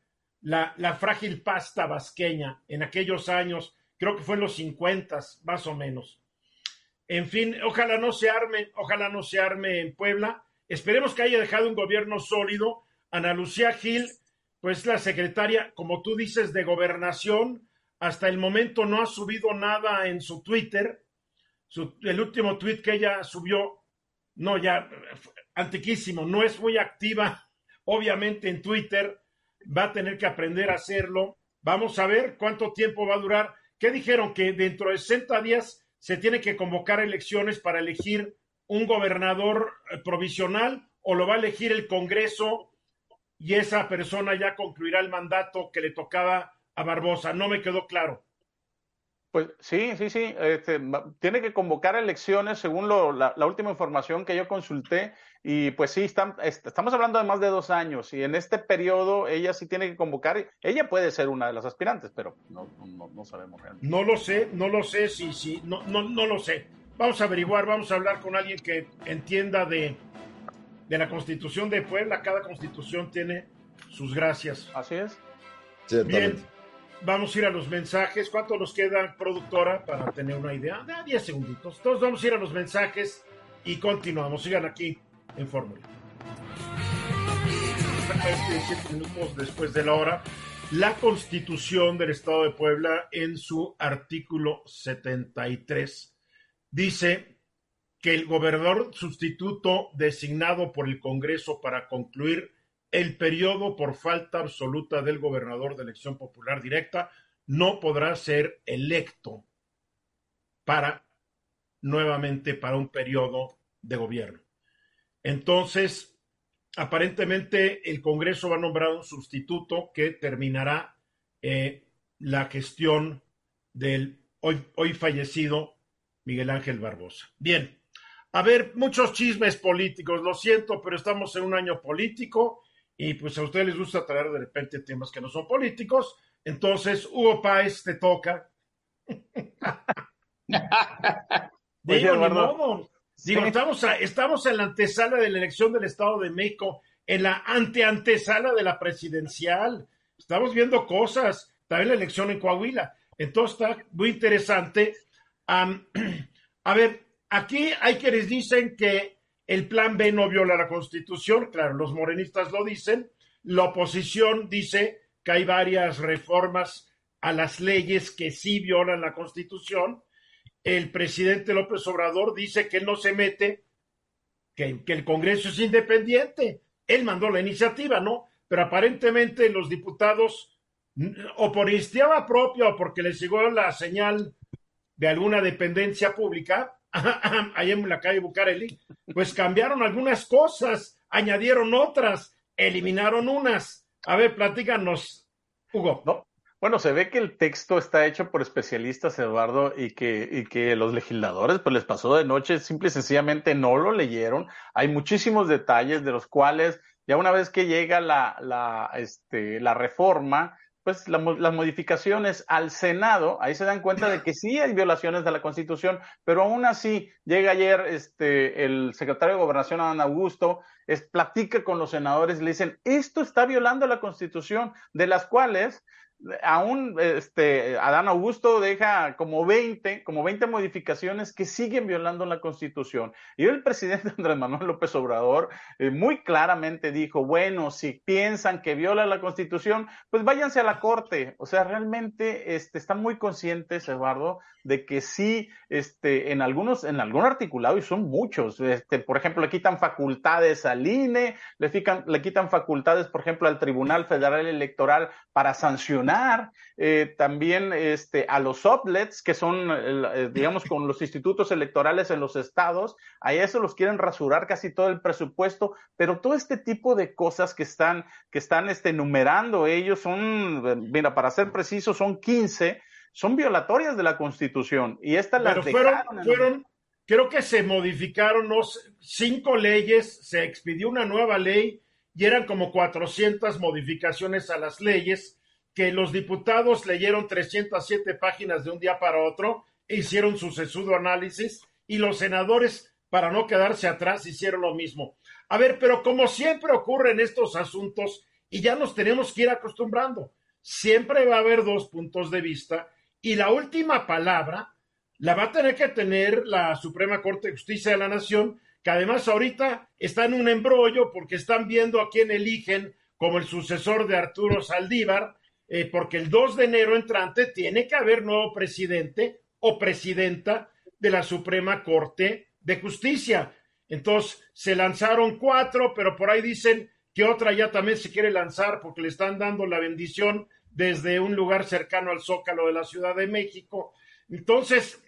la, frágil pasta vasqueña en aquellos años, creo que fue en los 50 más o menos. En fin, ojalá no se arme, ojalá no se arme en Puebla. Esperemos que haya dejado un gobierno sólido. Ana Lucía Gil, pues la secretaria, como tú dices, de gobernación, hasta el momento no ha subido nada en su Twitter. el último tweet que ella subió, no, ya, antiquísimo, no es muy activa, obviamente en Twitter, va a tener que aprender a hacerlo. Vamos a ver cuánto tiempo va a durar. ¿Qué dijeron? Que dentro de 60 días se tiene que convocar elecciones para elegir un gobernador eh, provisional o lo va a elegir el Congreso y esa persona ya concluirá el mandato que le tocaba a Barbosa. No me quedó claro. Pues sí, sí, sí. Este, tiene que convocar elecciones según la, última información que yo consulté. Y pues sí, estamos hablando de más de dos años. Y en este periodo ella sí tiene que convocar. Ella puede ser una de las aspirantes, pero no, no, sabemos realmente. No lo sé, no lo sé, sí, sí, no, no, no lo sé. Vamos a averiguar, vamos a hablar con alguien que entienda de, de la constitución de Puebla. Cada constitución tiene sus gracias. Así es. Bien. Vamos a ir a los mensajes. ¿Cuánto nos queda, productora, para tener una idea? De 10 segunditos. Entonces vamos a ir a los mensajes y continuamos. Sigan aquí en Fórmula. Después de la hora. La Constitución del Estado de Puebla, en su artículo 73, dice que el gobernador sustituto designado por el Congreso para concluir el periodo por falta absoluta del gobernador de elección popular directa no podrá ser electo para nuevamente para un periodo de gobierno. Entonces, aparentemente el Congreso va a nombrar un sustituto que terminará eh, la gestión del hoy, hoy fallecido Miguel Ángel Barbosa. Bien, a ver, muchos chismes políticos, lo siento, pero estamos en un año político y pues a ustedes les gusta traer de repente temas que no son políticos. Entonces, Hugo Páez te toca. Digo, ni modo. Digo, estamos, estamos en la antesala de la elección del Estado de México, en la ante-antesala de la presidencial. Estamos viendo cosas, también la elección en Coahuila. Entonces está muy interesante. a ver, aquí hay quienes dicen que el plan B no viola la Constitución, claro, los morenistas lo dicen. La oposición dice que hay varias reformas a las leyes que sí violan la Constitución. El presidente López Obrador dice que no se mete, que, el Congreso es independiente. Él mandó la iniciativa, ¿no? Pero aparentemente los diputados, o por iniciativa propia o porque les llegó la señal de alguna dependencia pública, ahí en la calle Bucareli, pues cambiaron algunas cosas, añadieron otras, eliminaron unas. A ver, platícanos, Hugo. No. Bueno, se ve que el texto está hecho por especialistas, Eduardo, y que, y que los legisladores pues les pasó de noche, simple y sencillamente no lo leyeron. Hay muchísimos detalles de los cuales ya una vez que llega la, la, este, la reforma, pues las modificaciones al Senado, ahí se dan cuenta de que sí hay violaciones de la Constitución, pero aún así llega ayer este el secretario de Gobernación Adán Augusto, es, platica con los senadores y le dicen, esto está violando la Constitución, de las cuales aún este, Adán Augusto deja como 20, como 20 modificaciones que siguen violando la Constitución. Y el presidente Andrés Manuel López Obrador eh, muy claramente dijo, bueno, si piensan que viola la Constitución, pues váyanse a la Corte. O sea, realmente este, están muy conscientes, Eduardo, de que sí, este, en algunos, en algún articulado, y son muchos, este, por ejemplo, le quitan facultades al INE, le, le quitan facultades, por ejemplo, al Tribunal Federal Electoral para sancionar eh, también este, a los oplets, que son, eh, digamos, con los institutos electorales en los estados, a eso los quieren rasurar casi todo el presupuesto, pero todo este tipo de cosas que están, que están este, numerando ellos son, mira, para ser precisos, son 15, son violatorias de la Constitución. Y estas las fueron, fueron, creo que se modificaron cinco leyes, se expidió una nueva ley y eran como 400 modificaciones a las leyes que los diputados leyeron 307 páginas de un día para otro e hicieron su sesudo análisis y los senadores, para no quedarse atrás, hicieron lo mismo. A ver, pero como siempre ocurre en estos asuntos, y ya nos tenemos que ir acostumbrando. Siempre va a haber dos puntos de vista y la última palabra la va a tener que tener la Suprema Corte de Justicia de la Nación, que además ahorita está en un embrollo porque están viendo a quién eligen como el sucesor de Arturo Saldívar, eh, porque el 2 de enero entrante tiene que haber nuevo presidente o presidenta de la Suprema Corte de Justicia. Entonces, se lanzaron cuatro, pero por ahí dicen que otra ya también se quiere lanzar porque le están dando la bendición desde un lugar cercano al Zócalo de la Ciudad de México. Entonces,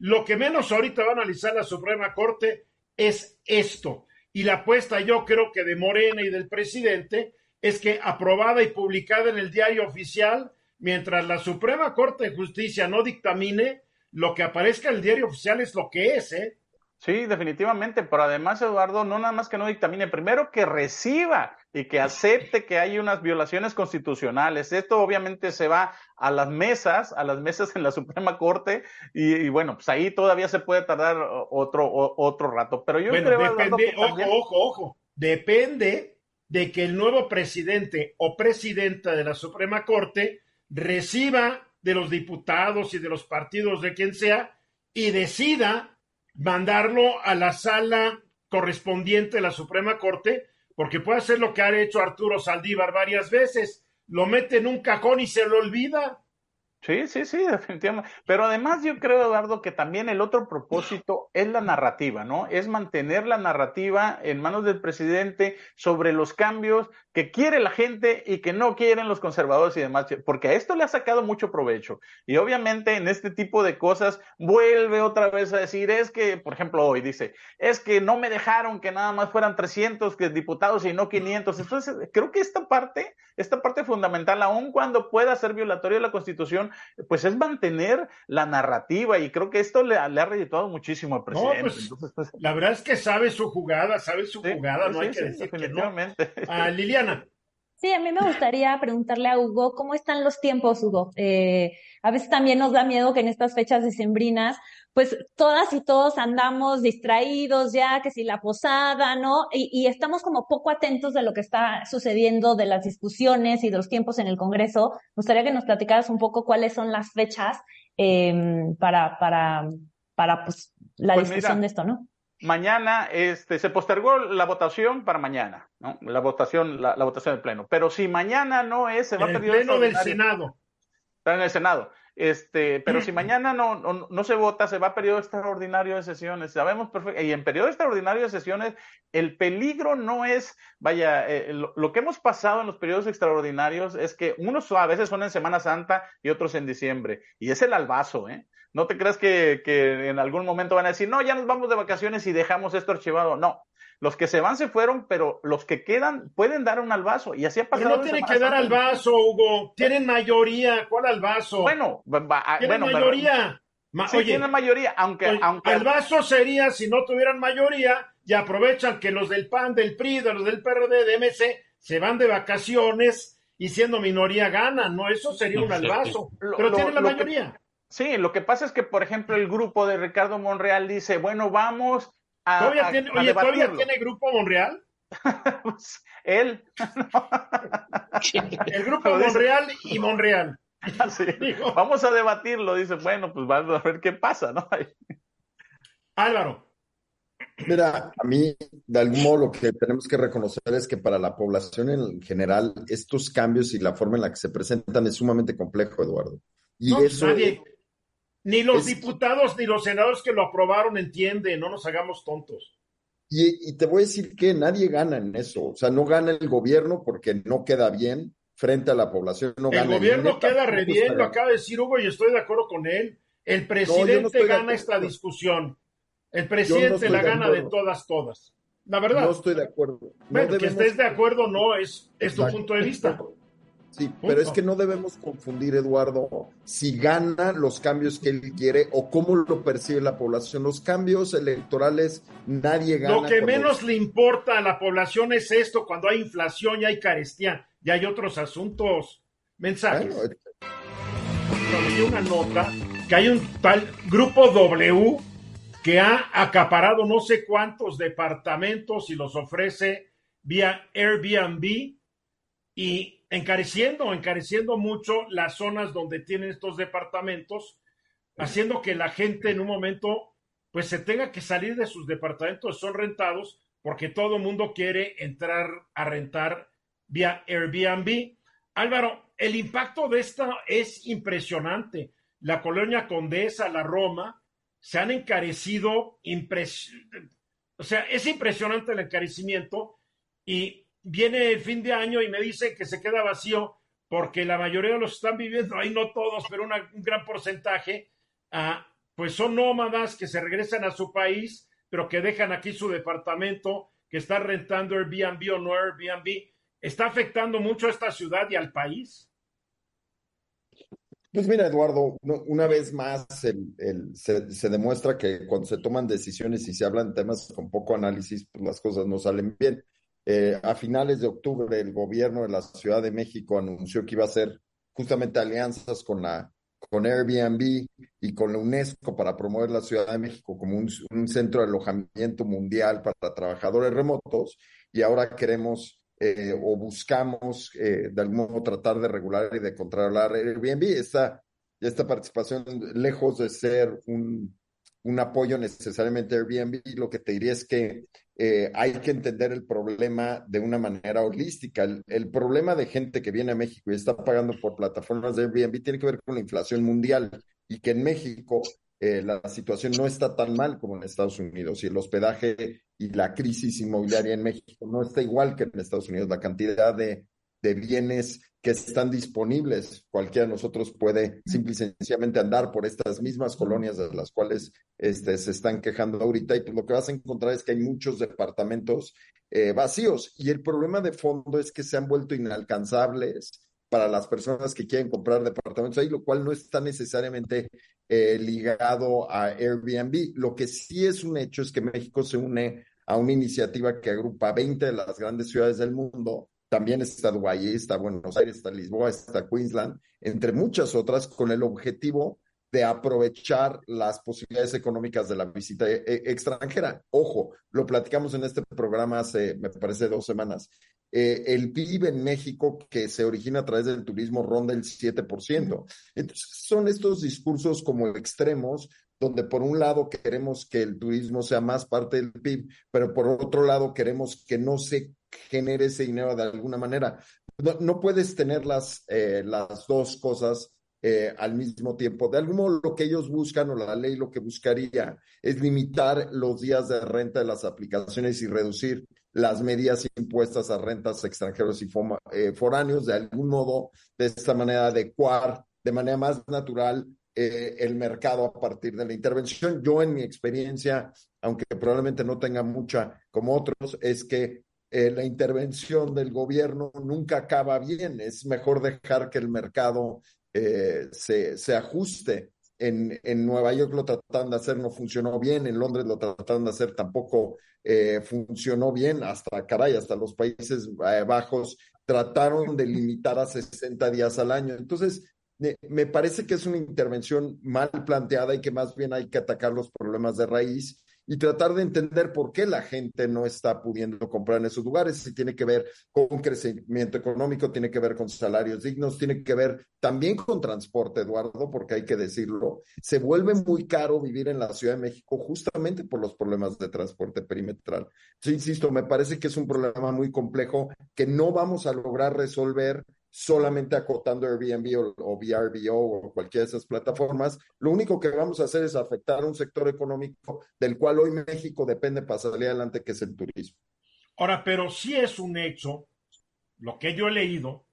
lo que menos ahorita va a analizar la Suprema Corte es esto. Y la apuesta yo creo que de Morena y del presidente es que aprobada y publicada en el diario oficial, mientras la Suprema Corte de Justicia no dictamine, lo que aparezca en el diario oficial es lo que es, ¿eh? Sí, definitivamente, pero además, Eduardo, no nada más que no dictamine, primero que reciba y que acepte que hay unas violaciones constitucionales. Esto obviamente se va a las mesas, a las mesas en la Suprema Corte, y, bueno, pues ahí todavía se puede tardar otro, otro rato. Pero yo bueno, creo, depende, ojo, ojo, ojo, depende de que el nuevo presidente o presidenta de la Suprema Corte reciba de los diputados y de los partidos de quien sea y decida mandarlo a la sala correspondiente de la Suprema Corte, porque puede hacer lo que ha hecho Arturo Saldívar varias veces, lo mete en un cajón y se lo olvida. Sí, sí, sí, definitivamente. Pero además yo creo, Eduardo, que también el otro propósito es la narrativa, ¿no? Es mantener la narrativa en manos del presidente sobre los cambios que quiere la gente y que no quieren los conservadores y demás, porque a esto le ha sacado mucho provecho. Y obviamente en este tipo de cosas vuelve otra vez a decir, es que, por ejemplo, hoy dice, es que no me dejaron que nada más fueran 300 diputados y no 500. Entonces, creo que esta parte, esta parte fundamental, aun cuando pueda ser violatorio de la Constitución, pues es mantener la narrativa y creo que esto le, le ha reeditado muchísimo al presidente. Pues, pues, la verdad es que sabe su jugada, sabe su jugada, no hay que decir que no. Ah, Liliana. Sí, a mí me gustaría preguntarle a Hugo cómo están los tiempos, Hugo. Eh, a veces también nos da miedo que en estas fechas decembrinas, pues todas y todos andamos distraídos ya, que si la posada, ¿no? Y, y, estamos como poco atentos de lo que está sucediendo, de las discusiones y de los tiempos en el Congreso. Me gustaría que nos platicaras un poco cuáles son las fechas eh, para, para, para pues, la pues discusión de esto, ¿no? Mañana este, se postergó la votación para mañana, ¿no? La votación, la, votación del Pleno. Pero si mañana no es, se va a pedir. El Pleno del Senado. Está en el Senado. Este, pero si mañana no, no, no, se vota, se va a periodo extraordinario de sesiones. Sabemos perfecto. Y en periodo extraordinario de sesiones, el peligro no es, vaya, eh, lo, lo, que hemos pasado en los periodos extraordinarios es que unos a veces son en Semana Santa y otros en diciembre. Y es el albazo, ¿eh? No te creas que, que, en algún momento van a decir, no, ya nos vamos de vacaciones y dejamos esto archivado. No, los que se van se fueron, pero los que quedan pueden dar un albazo. Y así ha pasado. no tienen que dar albazo, Hugo. Tienen mayoría. ¿Cuál albazo? Bueno, tienen mayoría. sí, tienen mayoría, aunque, aunque. Albazo sería si no tuvieran mayoría y aprovechan que los del PAN, del PRI, de los del PRD, de MC se van de vacaciones y siendo minoría ganan, ¿no? Eso sería un albazo. pero tienen la mayoría. Sí, lo que pasa es que, por ejemplo, el grupo de Ricardo Monreal dice, bueno, vamos a. ¿Todavía, tiene, oye, ¿todavía tiene grupo Monreal? pues, él. el grupo Monreal y Monreal. sí. Vamos a debatirlo, dice, bueno, pues vamos a ver qué pasa, ¿no? Álvaro. Mira, a mí, de algún modo, lo que tenemos que reconocer es que para la población en general, estos cambios y la forma en la que se presentan es sumamente complejo, Eduardo. Y eso, nadie, ni los diputados ni los senadores que lo aprobaron entienden, no nos hagamos tontos. Y, te voy a decir que nadie gana en eso. O sea, no gana el gobierno porque no queda bien frente a la población. No el gobierno queda re bien, lo acaba de decir Hugo y estoy de acuerdo con él. El presidente gana esta discusión. El presidente la gana de, todas, todas. La verdad. No estoy de acuerdo. que estés de acuerdo no es, es tu punto de vista. Sí, pero es que no debemos confundir, Eduardo, si gana los cambios que él quiere o cómo lo percibe la población. Los cambios electorales nadie gana. Lo que menos le importa a la población es esto, cuando hay inflación y hay carestía y hay otros asuntos. Mensajes. Bueno, una nota que hay un tal grupo W que ha acaparado no sé cuántos departamentos y los ofrece vía Airbnb y encareciendo, encareciendo mucho las zonas donde tienen estos departamentos, haciendo que la gente en un momento pues se tenga que salir de sus departamentos, son rentados porque todo el mundo quiere entrar a rentar vía Airbnb. Álvaro, el impacto de esta es impresionante. La colonia Condesa, la Roma, se han encarecido, o sea, es impresionante el encarecimiento y viene el fin de año y me dice que se queda vacío porque la mayoría de los están viviendo ahí, no todos, pero un gran porcentaje, ah, pues son nómadas que se regresan a su país, pero que dejan aquí su departamento, que está rentando Airbnb o no Airbnb. ¿Está afectando mucho a esta ciudad y al país? Pues mira, Eduardo, una vez más se, demuestra que cuando se toman decisiones y se hablan temas con poco análisis, pues las cosas no salen bien. Eh, a finales de octubre, el gobierno de la Ciudad de México anunció que iba a hacer justamente alianzas con la con Airbnb y con la UNESCO para promover la Ciudad de México como un, centro de alojamiento mundial para trabajadores remotos y ahora queremos eh, o buscamos eh, de algún modo tratar de regular y de controlar Airbnb. Esta, esta participación, lejos de ser un, un apoyo necesariamente a Airbnb, lo que te diría es que eh, hay que entender el problema de una manera holística. El, problema de gente que viene a México y está pagando por plataformas de Airbnb tiene que ver con la inflación mundial y que en México eh, la situación no está tan mal como en Estados Unidos y el hospedaje y la crisis inmobiliaria en México no está igual que en Estados Unidos. La cantidad de, de bienes que están disponibles. Cualquiera de nosotros puede simple y sencillamente andar por estas mismas colonias de las cuales este, se están quejando ahorita y pues lo que vas a encontrar es que hay muchos departamentos eh, vacíos y el problema de fondo es que se han vuelto inalcanzables para las personas que quieren comprar departamentos ahí, lo cual no está necesariamente eh, ligado a Airbnb. Lo que sí es un hecho es que México se une a una iniciativa que agrupa 20 de las grandes ciudades del mundo también está Dubái, está Buenos Aires, está Lisboa, está Queensland, entre muchas otras, con el objetivo de aprovechar las posibilidades económicas de la visita e, e, extranjera. Ojo, lo platicamos en este programa hace, me parece, dos semanas. Eh, el PIB en México que se origina a través del turismo ronda el 7%. Entonces, son estos discursos como extremos donde por un lado queremos que el turismo sea más parte del PIB, pero por otro lado queremos que no se genere ese dinero de alguna manera. No, puedes tener las, eh, las dos cosas eh, al mismo tiempo. De algún modo, lo que ellos buscan o la ley lo que buscaría es limitar los días de renta de las aplicaciones y reducir las medidas impuestas a rentas extranjeros y eh, foráneos, de algún modo, de esta manera adecuar de manera más natural el mercado a partir de la intervención. Yo en mi experiencia, aunque probablemente no tenga mucha como otros, es que eh, la intervención del gobierno nunca acaba bien. Es mejor dejar que el mercado eh, se, se, ajuste. En, en, Nueva York lo trataron de hacer, no funcionó bien. En Londres lo trataron de hacer, tampoco eh, funcionó bien. Hasta, caray, hasta los Países Bajos trataron de limitar a 60 días al año. Entonces, me parece que es una intervención mal planteada y que más bien hay que atacar los problemas de raíz y tratar de entender por qué la gente no está pudiendo comprar en esos lugares. Si tiene que ver con crecimiento económico, tiene que ver con salarios dignos, tiene que ver también con transporte, Eduardo, porque hay que decirlo. Se vuelve muy caro vivir en la Ciudad de México justamente por los problemas de transporte perimetral. Yo insisto, me parece que es un problema muy complejo que no vamos a lograr resolver solamente acotando Airbnb o, o VRBO o cualquiera de esas plataformas, lo único que vamos a hacer es afectar un sector económico del cual hoy México depende para salir adelante, que es el turismo. Ahora, pero sí es un hecho, lo que yo he leído,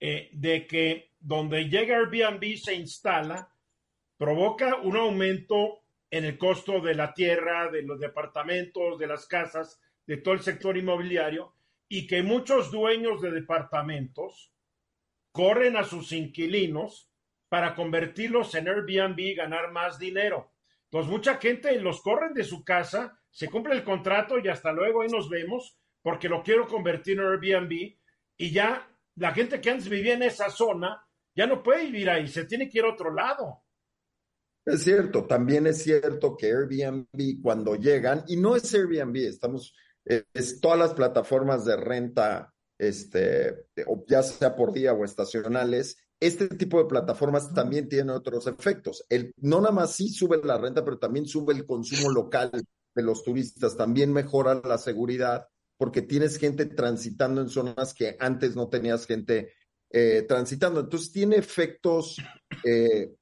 eh, de que donde llega Airbnb se instala, provoca un aumento en el costo de la tierra, de los departamentos, de las casas, de todo el sector inmobiliario, y que muchos dueños de departamentos corren a sus inquilinos para convertirlos en Airbnb y ganar más dinero. Entonces, mucha gente los corren de su casa, se cumple el contrato y hasta luego ahí nos vemos porque lo quiero convertir en Airbnb y ya la gente que antes vivía en esa zona ya no puede vivir ahí, se tiene que ir a otro lado. Es cierto, también es cierto que Airbnb cuando llegan, y no es Airbnb, estamos, es todas las plataformas de renta este, ya sea por día o estacionales, este tipo de plataformas también tiene otros efectos. El, no nada más sí sube la renta, pero también sube el consumo local de los turistas, también mejora la seguridad, porque tienes gente transitando en zonas que antes no tenías gente eh, transitando. Entonces tiene efectos eh,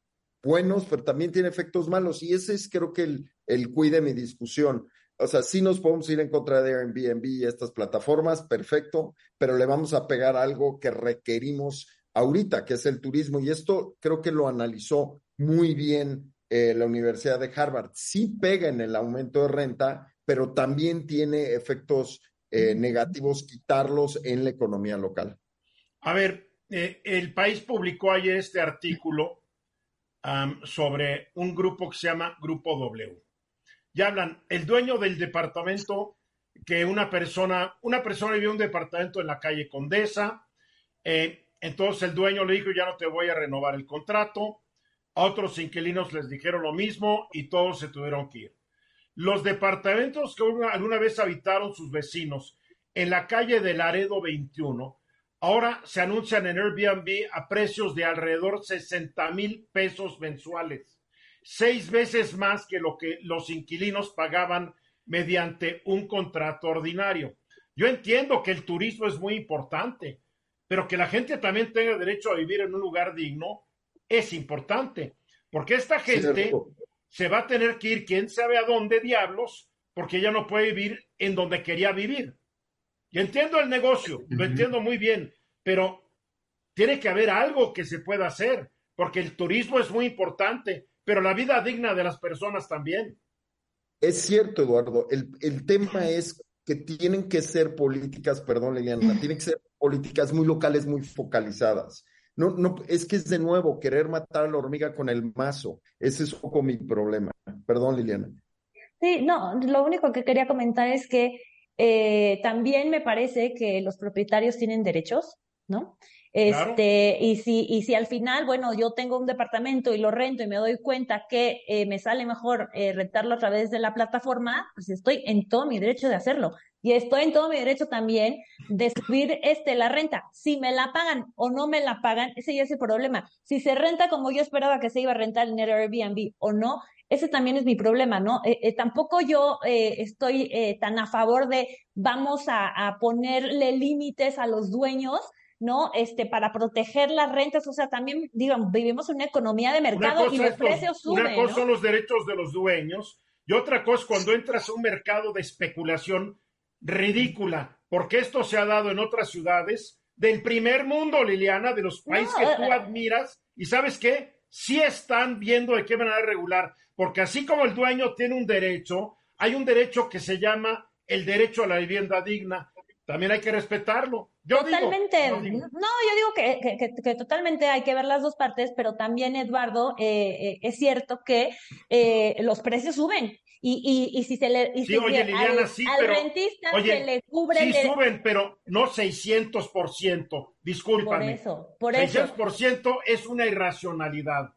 buenos, pero también tiene efectos malos. Y ese es creo que el, el cuide mi discusión. O sea, sí nos podemos ir en contra de Airbnb y estas plataformas, perfecto, pero le vamos a pegar algo que requerimos ahorita, que es el turismo. Y esto creo que lo analizó muy bien eh, la Universidad de Harvard. Sí pega en el aumento de renta, pero también tiene efectos eh, negativos quitarlos en la economía local. A ver, eh, el país publicó ayer este artículo sobre un grupo que se llama Grupo W. Ya hablan, el dueño del departamento, que una persona, una persona vivió un departamento en la calle Condesa, entonces el dueño le dijo, ya no te voy a renovar el contrato. A otros inquilinos les dijeron lo mismo y todos se tuvieron que ir. Los departamentos que alguna vez habitaron sus vecinos en la calle de Laredo 21, ahora se anuncian en Airbnb a precios de alrededor 60 mil pesos mensuales, seis veces más que lo que los inquilinos pagaban mediante un contrato ordinario. Yo entiendo que el turismo es muy importante, pero que la gente también tenga derecho a vivir en un lugar digno es importante, porque esta gente se va a tener que ir quién sabe a dónde diablos, porque ella no puede vivir en donde quería vivir. Y entiendo el negocio, lo entiendo muy bien, pero tiene que haber algo que se pueda hacer, porque el turismo es muy importante, pero la vida digna de las personas también. Es cierto, Eduardo. El, el tema es que tienen que ser políticas, perdón, Liliana, tienen que ser políticas muy locales, muy focalizadas. No, no, es que es de nuevo querer matar a la hormiga con el mazo. Ese es un poco mi problema. Perdón, Liliana. Sí, no, lo único que quería comentar es que eh, también me parece que los propietarios tienen derechos, ¿no? Este, y si, y si al final, bueno, yo tengo un departamento y lo rento y me doy cuenta que eh, me sale mejor eh, rentarlo a través de la plataforma, pues estoy en todo mi derecho de hacerlo. Y estoy en todo mi derecho también de subir este, la renta. Si me la pagan o no me la pagan, ese ya es el problema. Si se renta como yo esperaba que se iba a rentar en Airbnb o no, ese también es mi problema, ¿no? Eh, eh, tampoco yo eh, estoy tan a favor de vamos a ponerle límites a los dueños ¿no? Este, para proteger las rentas, o sea, también, digamos, vivimos en una economía de mercado y los precios suben. Una cosa son los derechos de los dueños y otra cosa es cuando entras a un mercado de especulación ridícula, porque esto se ha dado en otras ciudades del primer mundo, Liliana, de los países que tú eh, eh. admiras, y sabes qué, sí están viendo de qué manera regular, porque así como el dueño tiene un derecho, hay un derecho que se llama el derecho a la vivienda digna, también hay que respetarlo. Yo totalmente. no, yo digo que, que, totalmente hay que ver las dos partes, pero también, Eduardo, eh, es cierto que los precios suben y, y, y si se le y sí, oye, Liliana, al, sí, al pero, rentista oye, se le cubre sí el suben, pero no 600%, discúlpame. Por eso, por eso. 600% es una irracionalidad.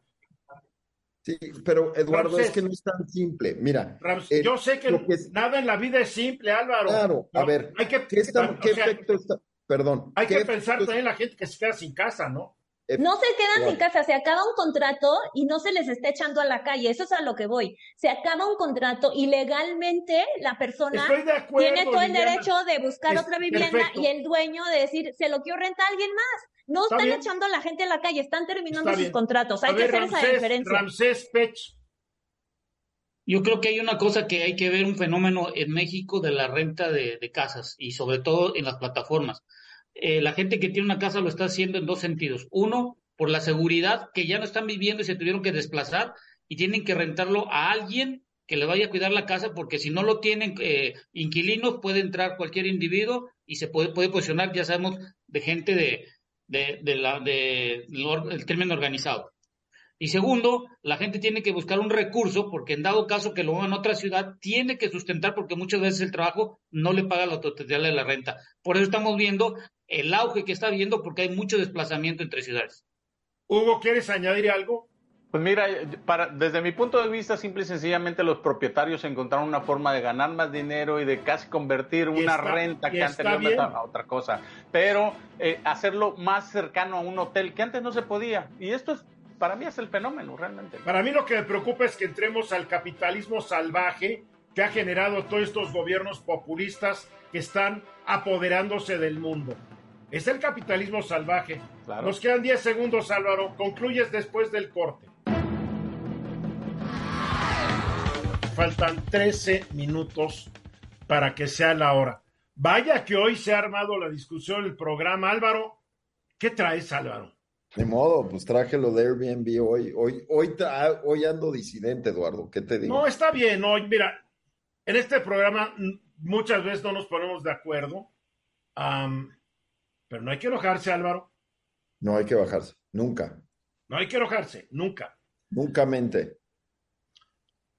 Sí, pero Eduardo, Ramsés, es que no es tan simple. Mira, Ramsés, yo sé que, que, nada en la vida es simple, Álvaro. Claro, a ver, hay que, ¿qué, está, ¿qué efecto está? Perdón. Hay que pensar también en la gente que se queda sin casa, ¿no? Eh, No se quedan sin casa, se acaba un contrato y no se les está echando a la calle, eso es a lo que voy. Se acaba un contrato y legalmente la persona acuerdo, tiene todo el derecho de buscar Es otra vivienda perfecto. y el dueño de decir, se lo quiero rentar a alguien más. No Está están bien. echando a la gente a la calle, están terminando Está sus bien. contratos. A Hay que ver, hacer esa diferencia. Ramsés Pech, Yo creo que hay una cosa que hay que ver un fenómeno en México de la renta de, casas y sobre todo en las plataformas. Eh, la gente que tiene una casa lo está haciendo en dos sentidos. Uno, por la seguridad que ya no están viviendo y se tuvieron que desplazar y tienen que rentarlo a alguien que le vaya a cuidar la casa porque si no lo tienen eh, inquilinos puede entrar cualquier individuo y se puede, puede posicionar, ya sabemos, de gente de, de, de la, de, el crimen organizado. Y segundo, la gente tiene que buscar un recurso porque en dado caso que lo muevan a otra ciudad, tiene que sustentar porque muchas veces el trabajo no le paga la totalidad de la renta. Por eso estamos viendo el auge que está habiendo porque hay mucho desplazamiento entre ciudades. Hugo, ¿quieres añadir algo? Pues mira, para, desde mi punto de vista, simple y sencillamente los propietarios encontraron una forma de ganar más dinero y de casi convertir una renta que anteriormente a otra cosa, pero eh, hacerlo más cercano a un hotel que antes no se podía. Y esto es, para mí es el fenómeno realmente. Para mí lo que me preocupa es que entremos al capitalismo salvaje que ha generado todos estos gobiernos populistas que están apoderándose del mundo. Es el capitalismo salvaje. Nos quedan 10 segundos, Álvaro. Concluyes después del corte. Faltan 13 minutos para que sea la hora. Vaya que hoy se ha armado la discusión del programa. Álvaro, ¿qué traes, Álvaro? De modo, pues traje lo de Airbnb hoy. Hoy, hoy, hoy ando disidente, Eduardo. ¿Qué te digo? No, está bien. Hoy, mira, en este programa muchas veces no nos ponemos de acuerdo. pero no hay que enojarse, Álvaro. No hay que bajarse, nunca. No hay que enojarse, nunca. Nunca mente.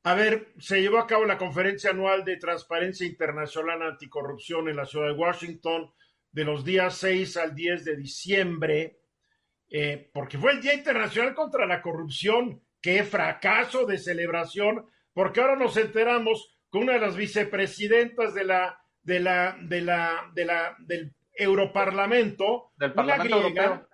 A ver, se llevó a cabo la conferencia anual de Transparencia Internacional Anticorrupción en la ciudad de Washington de los días 6 al 10 de diciembre, eh, porque fue el Día Internacional contra la Corrupción. Qué fracaso de celebración, porque ahora nos enteramos que una de las vicepresidentas de la, de la, de la, de la, del Europarlamento, del Parlamento griega,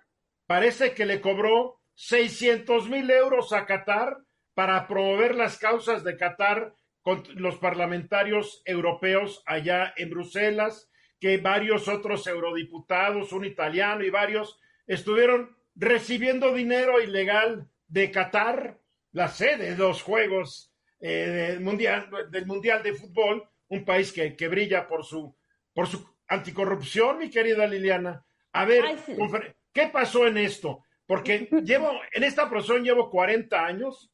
parece que le cobró 600 mil euros a Qatar para promover las causas de Qatar con los parlamentarios europeos allá en Bruselas, que varios otros eurodiputados, un italiano y varios, estuvieron recibiendo dinero ilegal de Qatar, la sede de los Juegos eh, del, mundial, del Mundial de Fútbol, un país que, que, brilla por su, por su anticorrupción, mi querida Liliana. A ver, ¿qué pasó en esto? Porque llevo, en esta profesión llevo 40 años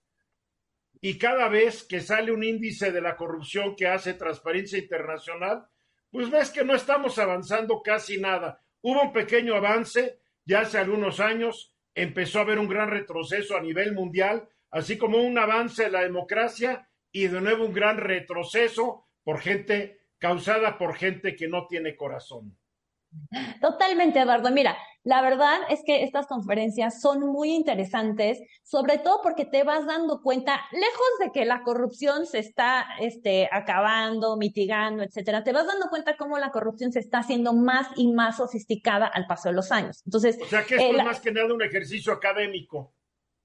y cada vez que sale un índice de la corrupción que hace Transparencia Internacional, pues ves que no estamos avanzando casi nada. Hubo un pequeño avance ya hace algunos años, empezó a haber un gran retroceso a nivel mundial, así como un avance en la democracia y de nuevo un gran retroceso por gente causada por gente que no tiene corazón. Totalmente, Eduardo. Mira, la verdad es que estas conferencias son muy interesantes, sobre todo porque te vas dando cuenta, lejos de que la corrupción se está este, acabando, mitigando, etcétera, te vas dando cuenta cómo la corrupción se está haciendo más y más sofisticada al paso de los años. Entonces, o sea que esto eh, es más que nada un ejercicio académico.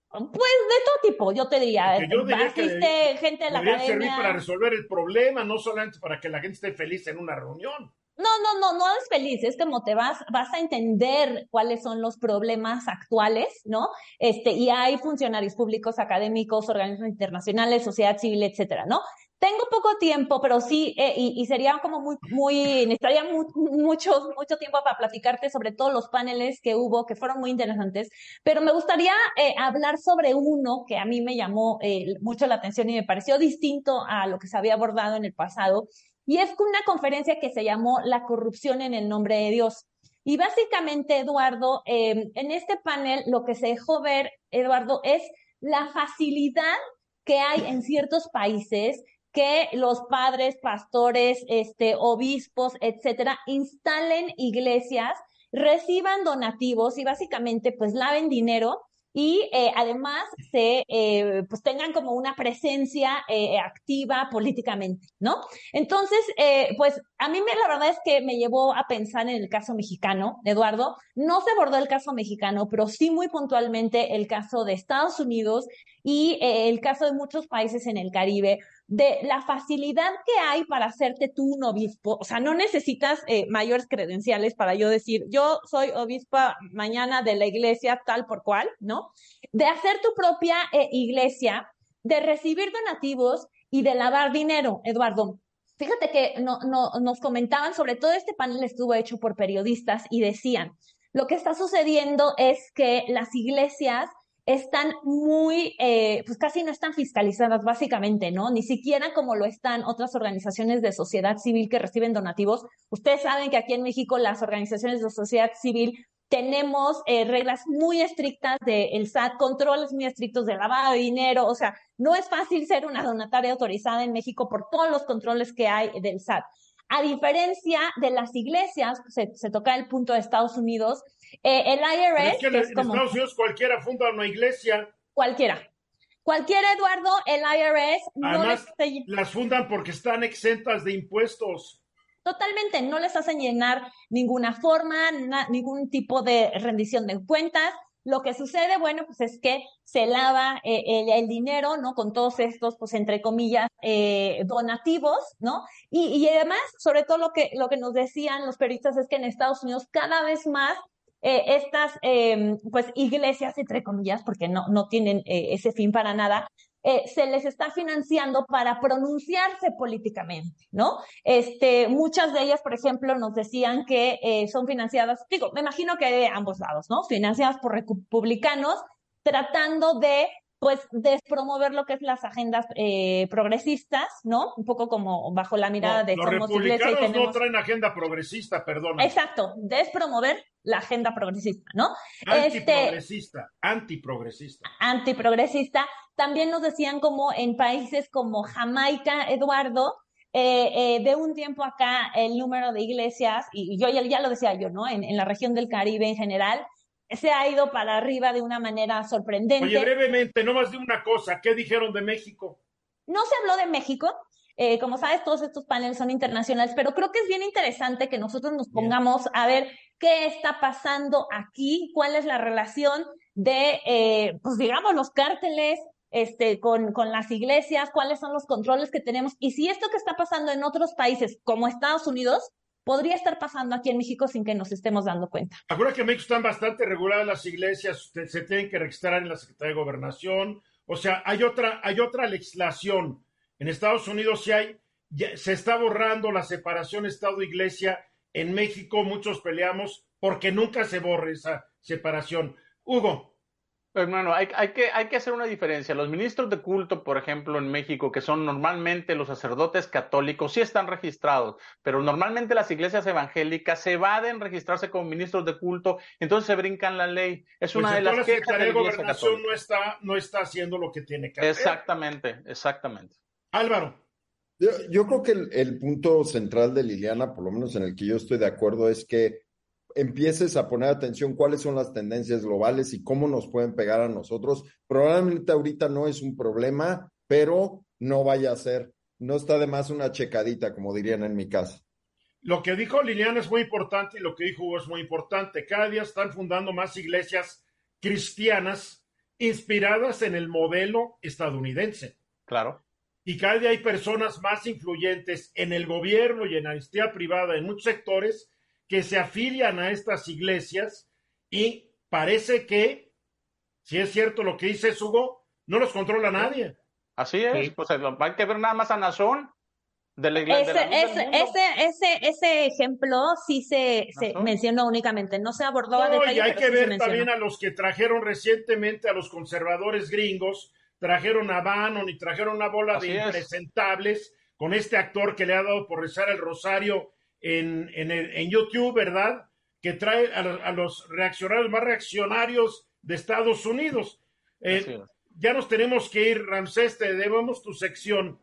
Pues de todo tipo, yo te diría. Yo diría que gente de la academia. servir para resolver el problema, no solamente para que la gente esté feliz en una reunión. No, no, no, no es feliz, es como te vas, vas a entender cuáles son los problemas actuales, ¿no? Este, y hay funcionarios públicos, académicos, organismos internacionales, sociedad civil, etcétera, ¿no? Tengo poco tiempo, pero sí, eh, y, sería como muy, muy, necesitaría mucho, mucho tiempo para platicarte sobre todos los paneles que hubo, que fueron muy interesantes, pero me gustaría eh, hablar sobre uno que a mí me llamó eh, mucho la atención y me pareció distinto a lo que se había abordado en el pasado, y es una conferencia que se llamó La corrupción en el nombre de Dios. Y básicamente, Eduardo, em, en este panel lo que se dejó ver, Eduardo, es la facilidad que hay en ciertos países que los padres, pastores, este, obispos, etcétera, instalen iglesias, reciban donativos y básicamente pues laven dinero y eh, además se eh, pues tengan como una presencia eh, activa políticamente, ¿no? Entonces, pues a mí me, la verdad es que me llevó a pensar en el caso mexicano, Eduardo. No se abordó el caso mexicano, pero sí muy puntualmente el caso de Estados Unidos y el caso de muchos países en el Caribe, de la facilidad que hay para hacerte tú un obispo. O sea, no necesitas eh, mayores credenciales para yo decir, yo soy obispa mañana de la iglesia tal por cual, ¿no? De hacer tu propia eh, iglesia, de recibir donativos y de lavar dinero, Eduardo. Fíjate que no, no, nos comentaban, sobre todo este panel estuvo hecho por periodistas y decían, lo que está sucediendo es que las iglesias están muy, eh, pues casi no están fiscalizadas básicamente, ¿no? Ni siquiera como lo están otras organizaciones de sociedad civil que reciben donativos. Ustedes saben que aquí en México las organizaciones de sociedad civil tenemos eh, reglas muy estrictas del SAT, controles muy estrictos de lavado de dinero, o sea, no es fácil ser una donataria autorizada en México por todos los controles que hay del SAT. A diferencia de las iglesias, se toca el punto de Estados Unidos, eh, el IRS. es que en Estados Unidos cualquiera funda una iglesia. Cualquiera. Cualquier Eduardo, el IRS no les- las fundan porque están exentas de impuestos. Totalmente, no les hacen llenar ninguna forma, na- ningún tipo de rendición de cuentas. Lo que sucede, bueno, pues es que se lava eh, el, el dinero, ¿no? Con todos estos, pues entre comillas, eh, donativos, ¿no? Y, y además, sobre todo lo que, lo que nos decían los periodistas es que en Estados Unidos cada vez más eh, estas, eh, pues, iglesias, entre comillas, porque no, no tienen eh, ese fin para nada, eh, se les está financiando para pronunciarse políticamente, ¿no? Este, muchas de ellas, por ejemplo, nos decían que son financiadas, digo, me imagino que de ambos lados, ¿no? Financiadas por republicanos, tratando de, pues, despromover lo que es las agendas eh, progresistas, ¿no? Un poco como bajo la mirada No, de los somos y republicanos no traen agenda progresista, perdón. Exacto, despromover la agenda progresista, ¿no? Antiprogresista, antiprogresista. antiprogresista. También nos decían como en países como Jamaica, Eduardo, eh, eh, de un tiempo acá el número de iglesias, y yo ya, ya lo decía yo, ¿no? En, en la región del Caribe en general, se ha ido para arriba de una manera sorprendente. Oye, brevemente, no más de una cosa. ¿Qué dijeron de México? No se habló de México. Eh, como sabes, todos estos paneles son internacionales, pero creo que es bien interesante que nosotros nos pongamos a ver qué está pasando aquí, cuál es la relación de, eh, pues digamos, los cárteles este, con, con las iglesias, cuáles son los controles que tenemos y si esto que está pasando en otros países como Estados Unidos podría estar pasando aquí en México sin que nos estemos dando cuenta. Acuérdate que en México están bastante reguladas las iglesias, se tienen que registrar en la Secretaría de Gobernación. O sea, hay otra, hay otra legislación. En Estados Unidos sí hay, ya se está borrando la separación Estado-Iglesia. En México muchos peleamos porque nunca se borre esa separación. Hugo, Hermano, hay, hay que, hay que hacer una diferencia. Los ministros de culto, por ejemplo, en México, que son normalmente los sacerdotes católicos, sí están registrados, pero normalmente las iglesias evangélicas se evaden registrarse como ministros de culto, entonces se brincan la ley. Es pues una de las la quejas de Secretaría la de iglesia Gobernación católica. no está, no está haciendo lo que tiene que hacer. Exactamente, exactamente. Álvaro. Yo, yo creo que el, el punto central de Liliana, por lo menos en el que yo estoy de acuerdo, es que empieces a poner atención cuáles son las tendencias globales y cómo nos pueden pegar a nosotros. Probablemente ahorita no es un problema, pero no vaya a ser. No está de más una checadita, como dirían en mi casa. Lo que dijo Liliana es muy importante y lo que dijo Hugo es muy importante. Cada día están fundando más iglesias cristianas inspiradas en el modelo estadounidense. Claro. Y cada día hay personas más influyentes en el gobierno y en la iniciativa privada en muchos sectores que se afilian a estas iglesias y parece que, si es cierto lo que dice Hugo, no los controla nadie. Así es, pues hay que ver nada más a Nazón de la iglesia. Ese, ese, ese, ese, ese ejemplo sí se, se mencionó únicamente, no se abordó a No, detalle. y hay que sí ver también a los que trajeron recientemente a los conservadores gringos, trajeron a Bannon y trajeron una bola Así de es. impresentables con este actor que le ha dado por rezar el rosario en, en, el- en YouTube, ¿verdad? Que trae a, a los reaccionarios más reaccionarios de Estados Unidos. Eh, ya nos tenemos que ir, Ramsés, te debemos tu sección.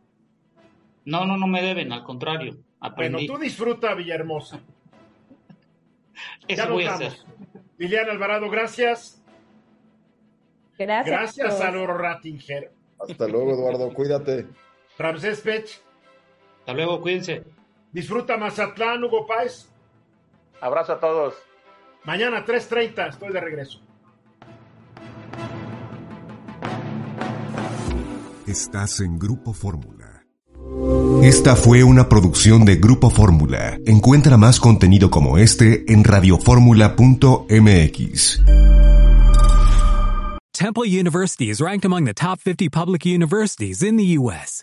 No, no, no me deben, al contrario. Bueno, tú disfruta, Villahermosa. Eso ya nos voy a vamos. hacer. Liliana Alvarado, gracias. Gracias. Gracias a Loro Rattinger. Hasta luego, Eduardo. Cuídate. Ramsés Pech. Hasta luego, cuídense. Disfruta Mazatlán, Hugo Páez. Abrazo a todos. Mañana 3.30 estoy de regreso. Estás en Grupo Fórmula. Esta fue una producción de Grupo Fórmula. Encuentra más contenido como este en radioformula.mx. Temple University is ranked among the top 50 public universities in the U.S.